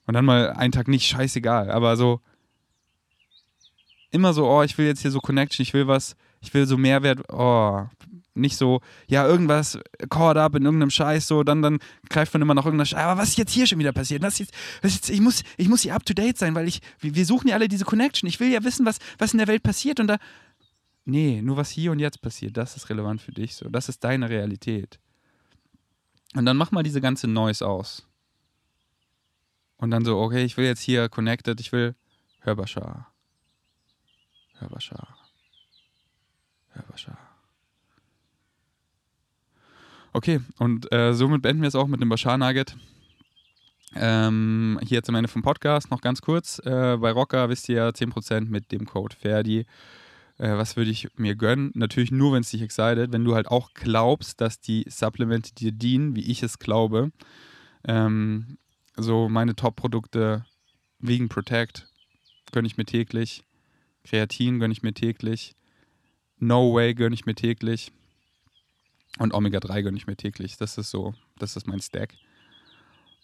Und dann mal einen Tag nicht, scheißegal. Aber so immer so, oh, ich will jetzt hier so Connection, ich will was, ich will so Mehrwert, oh, nicht so, ja, irgendwas caught up in irgendeinem Scheiß, so, dann, dann greift man immer nach irgendeiner Scheiß. Aber was ist jetzt hier schon wieder passiert? Was jetzt, was jetzt, ich, muss, ich muss hier up to date sein, weil ich, wir suchen ja alle diese Connection. Ich will ja wissen, was, was in der Welt passiert und da. Nee, nur was hier und jetzt passiert, das ist relevant für dich so. Das ist deine Realität. Und dann mach mal diese ganze Noise aus. Und dann so, okay, ich will jetzt hier connected, ich will Hörbashar. Hörbashar. Hörbashar. Okay, und äh, somit beenden wir es auch mit dem Bashar Nugget. Ähm, hier am Ende vom Podcast noch ganz kurz. Äh, bei Rocker wisst ihr ja 10% mit dem Code Ferdi. Äh, was würde ich mir gönnen? Natürlich nur, wenn es dich excited. Wenn du halt auch glaubst, dass die Supplemente dir dienen, wie ich es glaube. Ähm, so meine Top-Produkte, Vegan Protect, gönne ich mir täglich. Kreatin gönne ich mir täglich. No Way gönne ich mir täglich. Und Omega-3 gönne ich mir täglich. Das ist so, das ist mein Stack.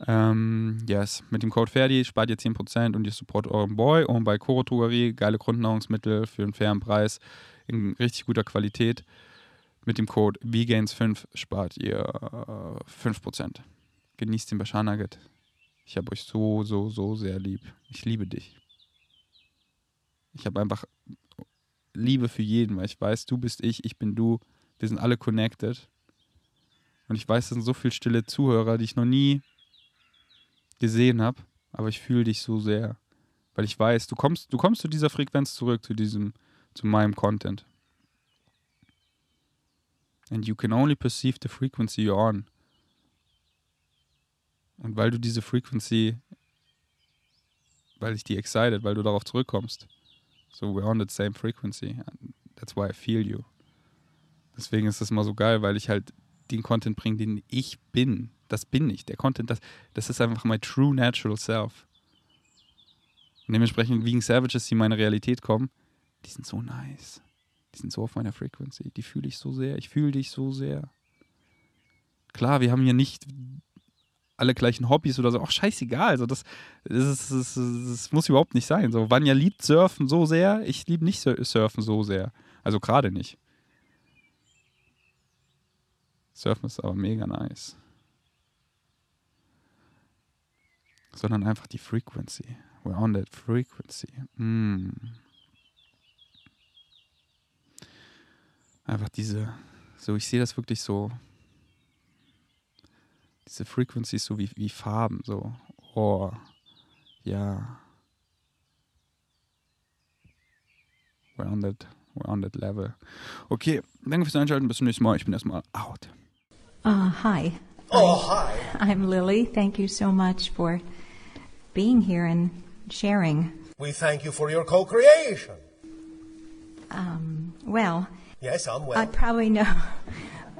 Ähm, yes, mit dem Code Ferdi spart ihr 10% und ihr support euren Boy. Und bei Koro Drogerie, geile Grundnahrungsmittel für einen fairen Preis in richtig guter Qualität. Mit dem Code VGAINS5 spart ihr äh, 5%. Genießt den Bashar Nugget. Ich habe euch so, so, so sehr lieb. Ich liebe dich. Ich habe einfach Liebe für jeden, weil ich weiß, du bist ich, ich bin du. Wir sind alle connected. Und ich weiß, es sind so viele stille Zuhörer, die ich noch nie gesehen habe, aber ich fühle dich so sehr, weil ich weiß, du kommst, du kommst zu dieser Frequenz zurück, zu diesem, zu meinem Content. And you can only perceive the frequency you're on. Und weil du diese Frequency, weil ich die excited, weil du darauf zurückkommst. So we're on the same frequency. That's why I feel you. Deswegen ist das mal so geil, weil ich halt den Content bringe, den ich bin das bin ich. Der Content, das, das ist einfach my true natural self. Und dementsprechend Vegan Savages, die in meine Realität kommen, die sind so nice. Die sind so auf meiner Frequency. Die fühle ich so sehr. Ich fühle dich so sehr. Klar, wir haben hier nicht alle gleichen Hobbys oder so. Auch scheißegal. Also das, das, das, das muss überhaupt nicht sein. So, Vanya liebt Surfen so sehr. Ich liebe nicht Surfen so sehr. Also gerade nicht. Surfen ist aber mega nice. sondern einfach die Frequency. We're on that frequency. Mm. Einfach diese, so ich sehe das wirklich so, diese Frequency so wie, wie Farben, so, oh, ja. We're on that, we're on that level. Okay, danke fürs Einschalten, bis zum nächsten Mal. Ich bin erstmal out. Uh, hi. Oh, hi. I'm Lily. Thank you so much for being here and sharing. We thank you for your co-creation. Um, well, Yes, I'm well. I probably know. <laughs>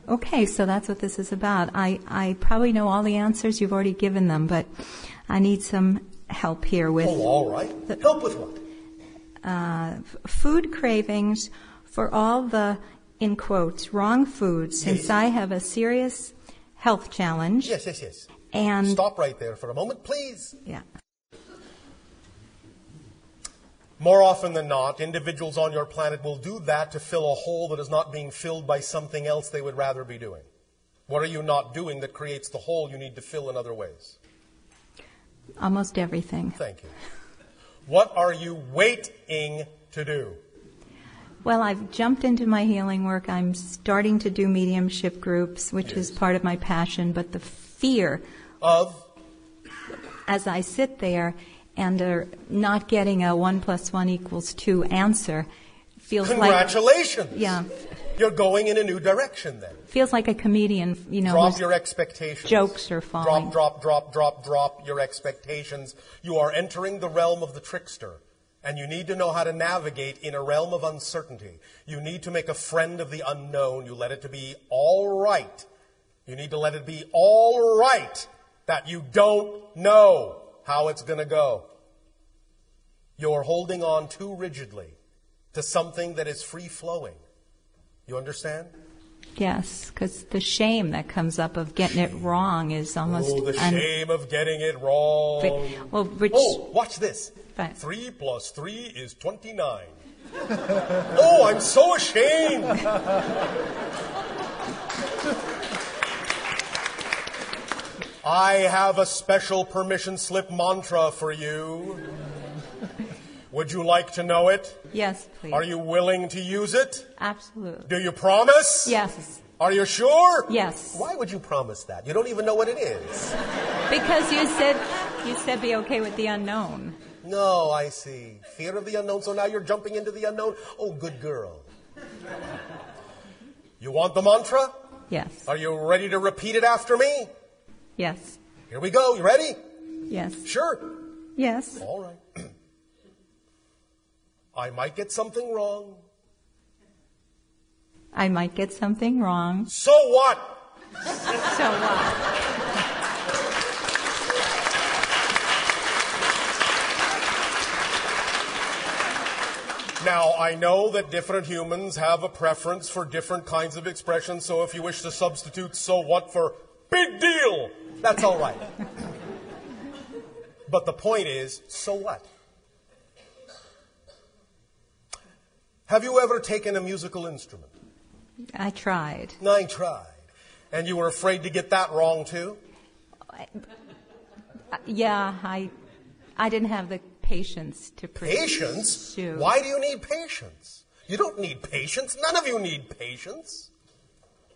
Okay, so that's what this is about. I, I probably know all the answers. You've already given them, but I need some help here with oh, all right. Help with what? uh, food cravings for all the, in quotes, wrong food since Yes. I have a serious health challenge. Yes, yes, yes. And Stop right there for a moment, please. yeah, More often than not, individuals on your planet will do that to fill a hole that is not being filled by something else they would rather be doing. What are you not doing that creates the hole you need to fill in other ways? almost everything. Thank you. What are you waiting to do? Well, I've jumped into my healing work. I'm starting to do mediumship groups, which is part of my passion, but the fear Of as I sit there and uh, not getting a one plus one equals two answer feels like congratulations. yeah You're going in a new direction then. feels like a comedian, you know, Drop your expectations. jokes are falling. Drop, drop, drop, drop, drop your expectations. You are entering the realm of the trickster. And you need to know how to navigate in a realm of uncertainty. You need to make a friend of the unknown. You let it to be all right. You need to let it be all right that you don't know how it's going to go. You're holding on too rigidly to something that is free flowing. You understand? Yes, because the shame that comes up of getting it wrong is almost Oh, the un- shame of getting it wrong. well, Rich, Oh, watch this. Right. Three plus three is 29. <laughs> oh, I'm so ashamed. <laughs> I have a special permission slip mantra for you. Would you like to know it? yes, please, Are you willing to use it? absolutely, Do you promise? yes, Are you sure? yes, Why would you promise that? You don't even know what it is. because you said you said be okay with the unknown. No, I see. Fear of the unknown, so now you're jumping into the unknown? Oh, good girl. You want the mantra? Yes, Are you ready to repeat it after me? yes, Here we go. You ready? yes, Sure. yes, All right. I might get something wrong. I might get something wrong. So what? So what? Now, I know that different humans have a preference for different kinds of expressions, so if you wish to substitute so what for big deal, that's all right. <laughs> but the point is, so what? Have you ever taken a musical instrument? I tried. I tried. And you were afraid to get that wrong too? Yeah, I, I didn't have the patience to Patience? Why do you need patience? You don't need patience. None of you need patience.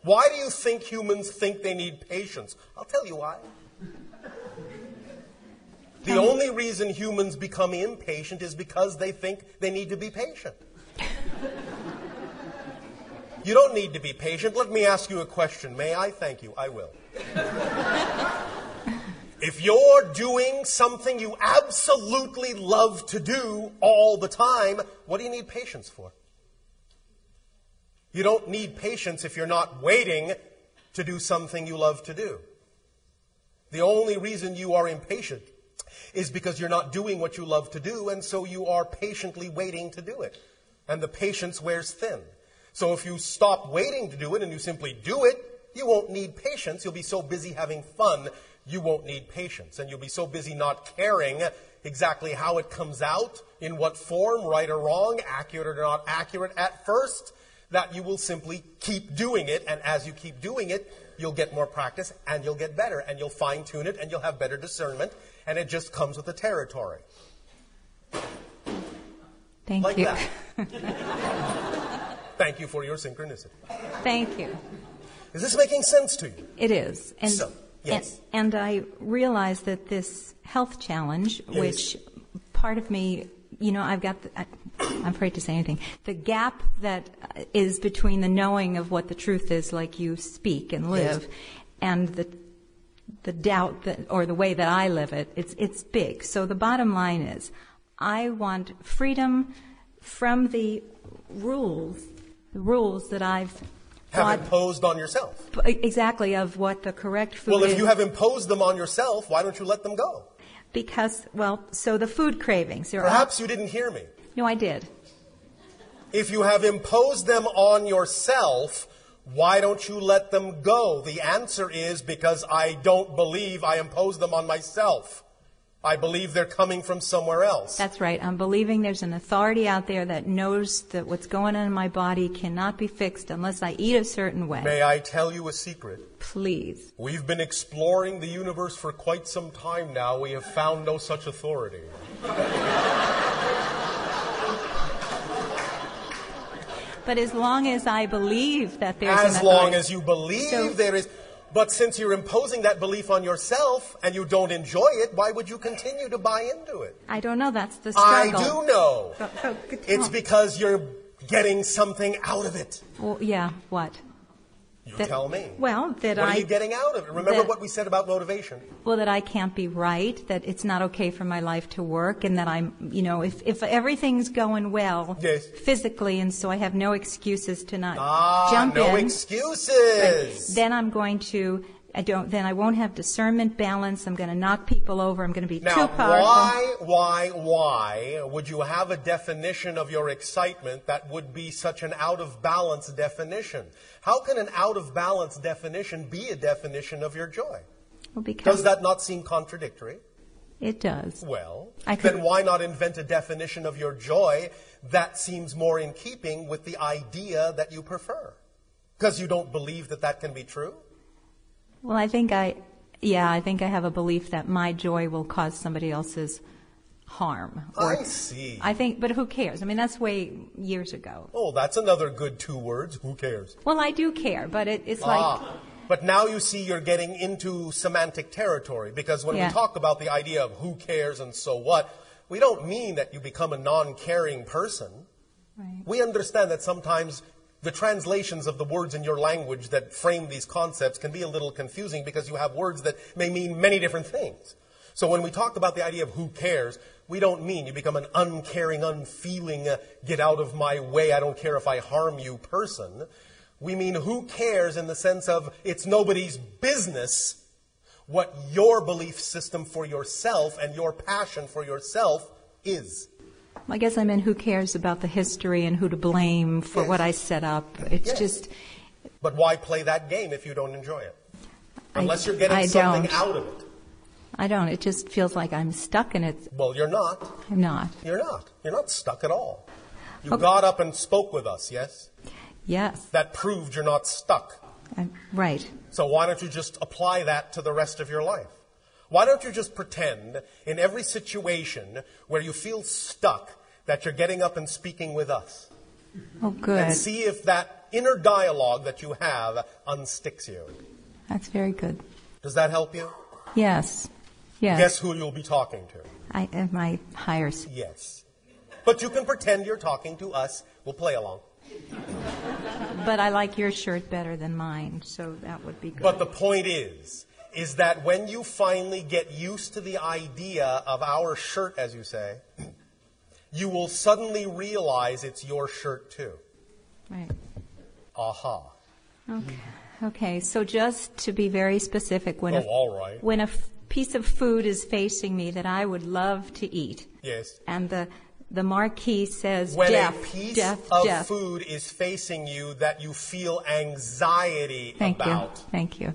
Why do you think humans think they need patience? I'll tell you why. The only reason humans become impatient is because they think they need to be patient. You don't need to be patient. Let me ask you a question. May I? Thank you. I will. If you're doing something you absolutely love to do all the time, what do you need patience for? You don't need patience if you're not waiting to do something you love to do. The only reason you are impatient is because you're not doing what you love to do, and so you are patiently waiting to do it. And the patience wears thin. So if you stop waiting to do it and you simply do it, you won't need patience. You'll be so busy having fun, you won't need patience. And you'll be so busy not caring exactly how it comes out, in what form, right or wrong, accurate or not accurate at first, that you will simply keep doing it. And as you keep doing it, you'll get more practice and you'll get better and you'll fine tune it and you'll have better discernment. And it just comes with the territory. Thank Like you. <laughs> Thank you for your synchronicity. Thank you. Is this making sense to you? It is. And, So, yes. and, and I realize that this health challenge, Yes. which part of me, you know, I've got, the, I, I'm afraid to say anything, the gap that uh, is between the knowing of what the truth is, like you speak and live, and the the doubt that, or the way that I live it, it's, it's big. So the bottom line is, I want freedom from the rules, the rules that I've Have thought imposed on yourself. exactly of what the correct food Well, is. if you have imposed them on yourself, why don't you let them go? because, well, so the food cravings. Perhaps you didn't hear me. No, I did. If you have imposed them on yourself, why don't you let them go? The answer is because I don't believe I imposed them on myself. I believe they're coming from somewhere else. That's right. I'm believing there's an authority out there that knows that what's going on in my body cannot be fixed unless I eat a certain way. May I tell you a secret? Please. We've been exploring the universe for quite some time now. We have found no such authority. But as long as I believe that there's As an long authority- as you believe So- there is. But since you're imposing that belief on yourself and you don't enjoy it, why would you continue to buy into it? I don't know. That's the struggle. I do know. Oh, good- It's because you're getting something out of it. Well, yeah. What? You That- tell me. Well, that what I are you getting out of it? Remember that- what we said about motivation. well that I can't be right. That it's not okay for my life to work, and that I'm, you know, if if everything's going well Yes. physically, and so I have no excuses to not Ah, jump no in. excuses. Then I'm going to. I don't. Then I won't have discernment, balance. I'm going to knock people over. I'm going to be Now, too powerful. why, why, why would you have a definition of your excitement that would be such an out of balance definition? How can an out of balance definition be a definition of your joy? Well, because Does that not seem contradictory? it does. Well, then why not invent a definition of your joy that seems more in keeping with the idea that you prefer? Because you don't believe that that can be true? Well, I think I, yeah, I think I have a belief that my joy will cause somebody else's harm. I see. I think, but who cares? I mean, that's way years ago. Oh, that's another good two words. Who cares? Well, I do care, but it, it's like, Ah, but now you see you're getting into semantic territory because when Yeah. we talk about the idea of who cares and so what, we don't mean that you become a non caring person. Right. We understand that sometimes the translations of the words in your language that frame these concepts can be a little confusing because you have words that may mean many different things. So when we talk about the idea of who cares, we don't mean you become an uncaring, unfeeling, uh, get out of my way, I don't care if I harm you person. We mean who cares in the sense of it's nobody's business what your belief system for yourself and your passion for yourself is. I guess I meant who cares about the history and who to blame for Yes. what I set up. It's Yes. just, But why play that game if you don't enjoy it? I- Unless you're getting I something don't. out of it. I don't. It just feels like I'm stuck in it. Well, you're not. I'm not. You're not. You're not stuck at all. You Okay. got up and spoke with us, yes? Yes. That proved you're not stuck. I'm, right. So why don't you just apply that to the rest of your life? Why don't you just pretend in every situation where you feel stuck that you're getting up and speaking with us? Oh, good. And see if that inner dialogue that you have unsticks you. That's very good. Does that help you? Yes. Yes. Guess who you'll be talking to? I am my higher. Yes. But you can pretend you're talking to us. We'll play along. But I like your shirt better than mine, so that would be good. But the point is, is that when you finally get used to the idea of our shirt, as you say, <clears throat> you will suddenly realize it's your shirt too. right. Aha. Okay. Okay. So just to be very specific, when Oh, a, all right. when a f- piece of food is facing me that I would love to eat, Yes. and the the marquee says When death, a piece death, of death. food is facing you that you feel anxiety Thank about. you. Thank you.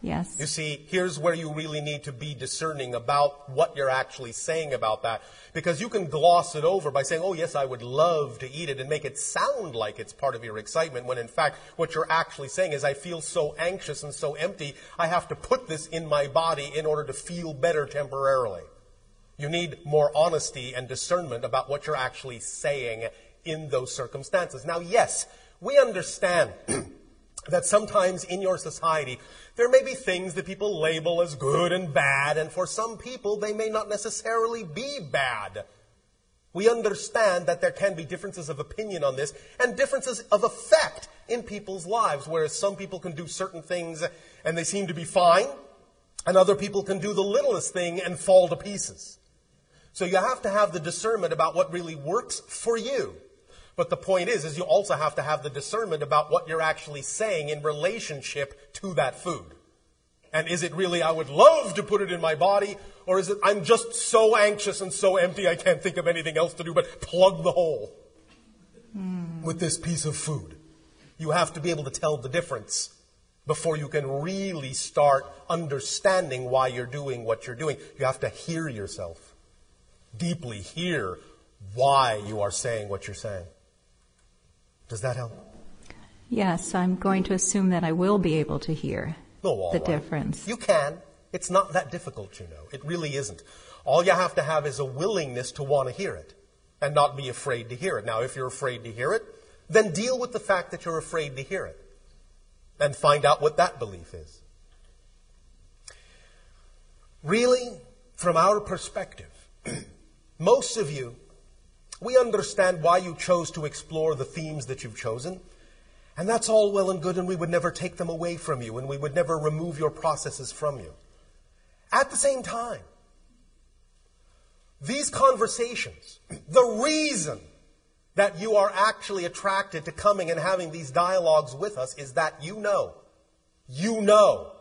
Yes. You see, here's where you really need to be discerning about what you're actually saying about that. Because you can gloss it over by saying, oh, yes, I would love to eat it and make it sound like it's part of your excitement, when in fact, what you're actually saying is, I feel so anxious and so empty, I have to put this in my body in order to feel better temporarily. You need more honesty and discernment about what you're actually saying in those circumstances. Now, yes, we understand <clears throat> that sometimes in your society there may be things that people label as good and bad, and for some people they may not necessarily be bad. We understand that there can be differences of opinion on this and differences of effect in people's lives, whereas some people can do certain things and they seem to be fine, and other people can do the littlest thing and fall to pieces. So you have to have the discernment about what really works for you. But the point is, is you also have to have the discernment about what you're actually saying in relationship to that food. And is it really, I would love to put it in my body, or is it, I'm just so anxious and so empty I can't think of anything else to do but plug the hole with this piece of food? You have to be able to tell the difference before you can really start understanding why you're doing what you're doing. You have to hear yourself, deeply hear why you are saying what you're saying. Does that help? Yes, I'm going to assume that I will be able to hear No, the right. difference. You can. It's not that difficult, you know. It really isn't. All you have to have is a willingness to want to hear it and not be afraid to hear it. Now, if you're afraid to hear it, then deal with the fact that you're afraid to hear it and find out what that belief is. Really, from our perspective, <clears throat> most of you, we understand why you chose to explore the themes that you've chosen. And that's all well and good, and we would never take them away from you, and we would never remove your processes from you. At the same time, these conversations, <clears throat> the reason that you are actually attracted to coming and having these dialogues with us is that you know, you know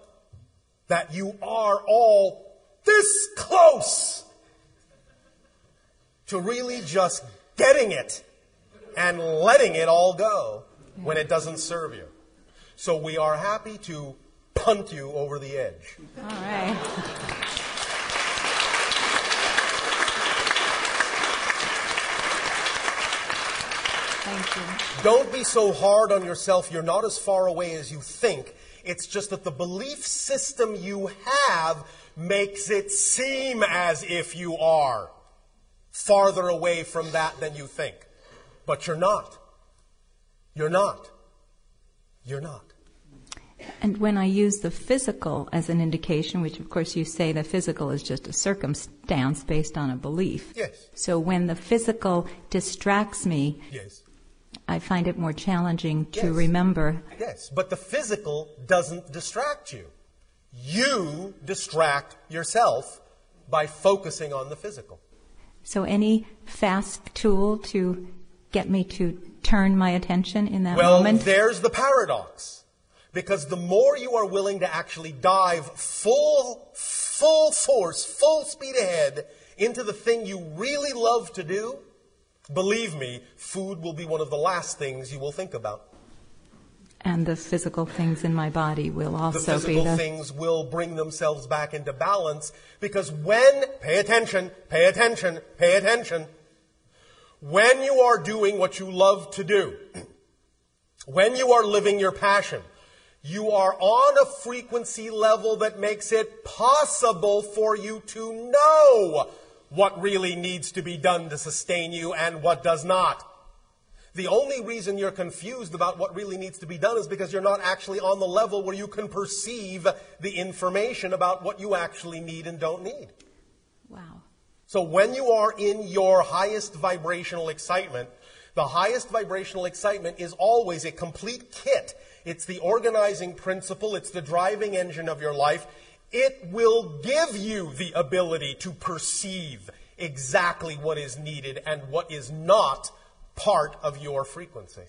that you are all this close to really just getting it and letting it all go when it doesn't serve you. So we are happy to punt you over the edge. All right. Thank you. Don't be so hard on yourself. You're not as far away as you think. It's just that the belief system you have makes it seem as if you are farther away from that than you think. But you're not. You're not. You're not. And when I use the physical as an indication, which of course you say the physical is just a circumstance based on a belief. Yes. So when the physical distracts me, Yes. I find it more challenging to Yes. remember. Yes. But the physical doesn't distract you. You distract yourself by focusing on the physical. So any fast tool to get me to turn my attention in that Well, moment? there's the paradox. Because the more you are willing to actually dive full, full force, full speed ahead into the thing you really love to do, believe me, food will be one of the last things you will think about. And the physical things in my body will The also be physical the. things will bring themselves back into balance because when, pay attention, pay attention, pay attention, when you are doing what you love to do, <clears throat> when you are living your passion, you are on a frequency level that makes it possible for you to know what really needs to be done to sustain you and what does not. The only reason you're confused about what really needs to be done is because you're not actually on the level where you can perceive the information about what you actually need and don't need. Wow. So when you are in your highest vibrational excitement, the highest vibrational excitement is always a complete kit. It's the organizing principle, it's the driving engine of your life. It will give you the ability to perceive exactly what is needed and what is not part of your frequency.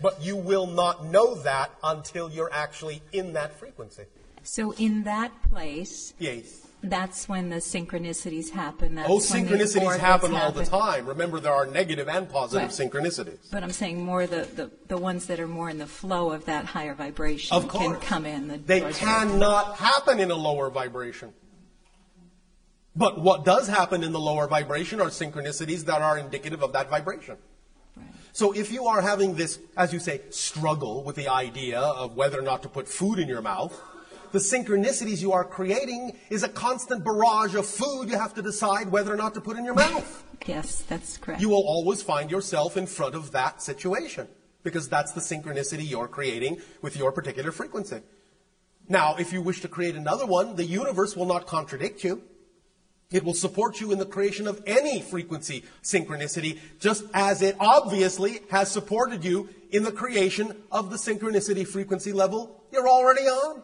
But you will not know that until you're actually in that frequency. So in that place, Yes. that's when the synchronicities happen. That's Oh, synchronicities orbits happen all the time. Remember, there are negative and positive Right. synchronicities. But I'm saying more the, the, the ones that are more in the flow of that higher vibration Of can come in. The They cannot happen in a lower vibration. But what does happen in the lower vibration are synchronicities that are indicative of that vibration. So if you are having this, as you say, struggle with the idea of whether or not to put food in your mouth, the synchronicities you are creating is a constant barrage of food you have to decide whether or not to put in your mouth. Yes, that's correct. You will always find yourself in front of that situation because that's the synchronicity you're creating with your particular frequency. Now, if you wish to create another one, the universe will not contradict you. It will support you in the creation of any frequency synchronicity, just as it obviously has supported you in the creation of the synchronicity frequency level you're already on.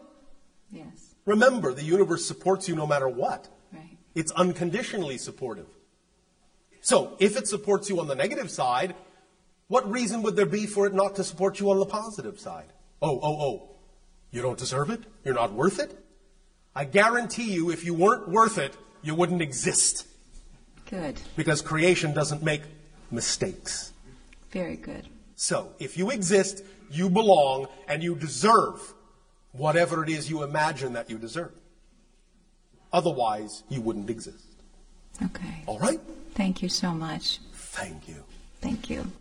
yes, Remember, the universe supports you no matter what. right. It's unconditionally supportive. So, if it supports you on the negative side, what reason would there be for it not to support you on the positive side? Oh, oh, oh. You don't deserve it? You're not worth it? I guarantee you, if you weren't worth it, you wouldn't exist. Good. Because creation doesn't make mistakes. Very good. So, if you exist, you belong, and you deserve whatever it is you imagine that you deserve. Otherwise, you wouldn't exist. Okay. All right? Thank you so much. Thank you. Thank you.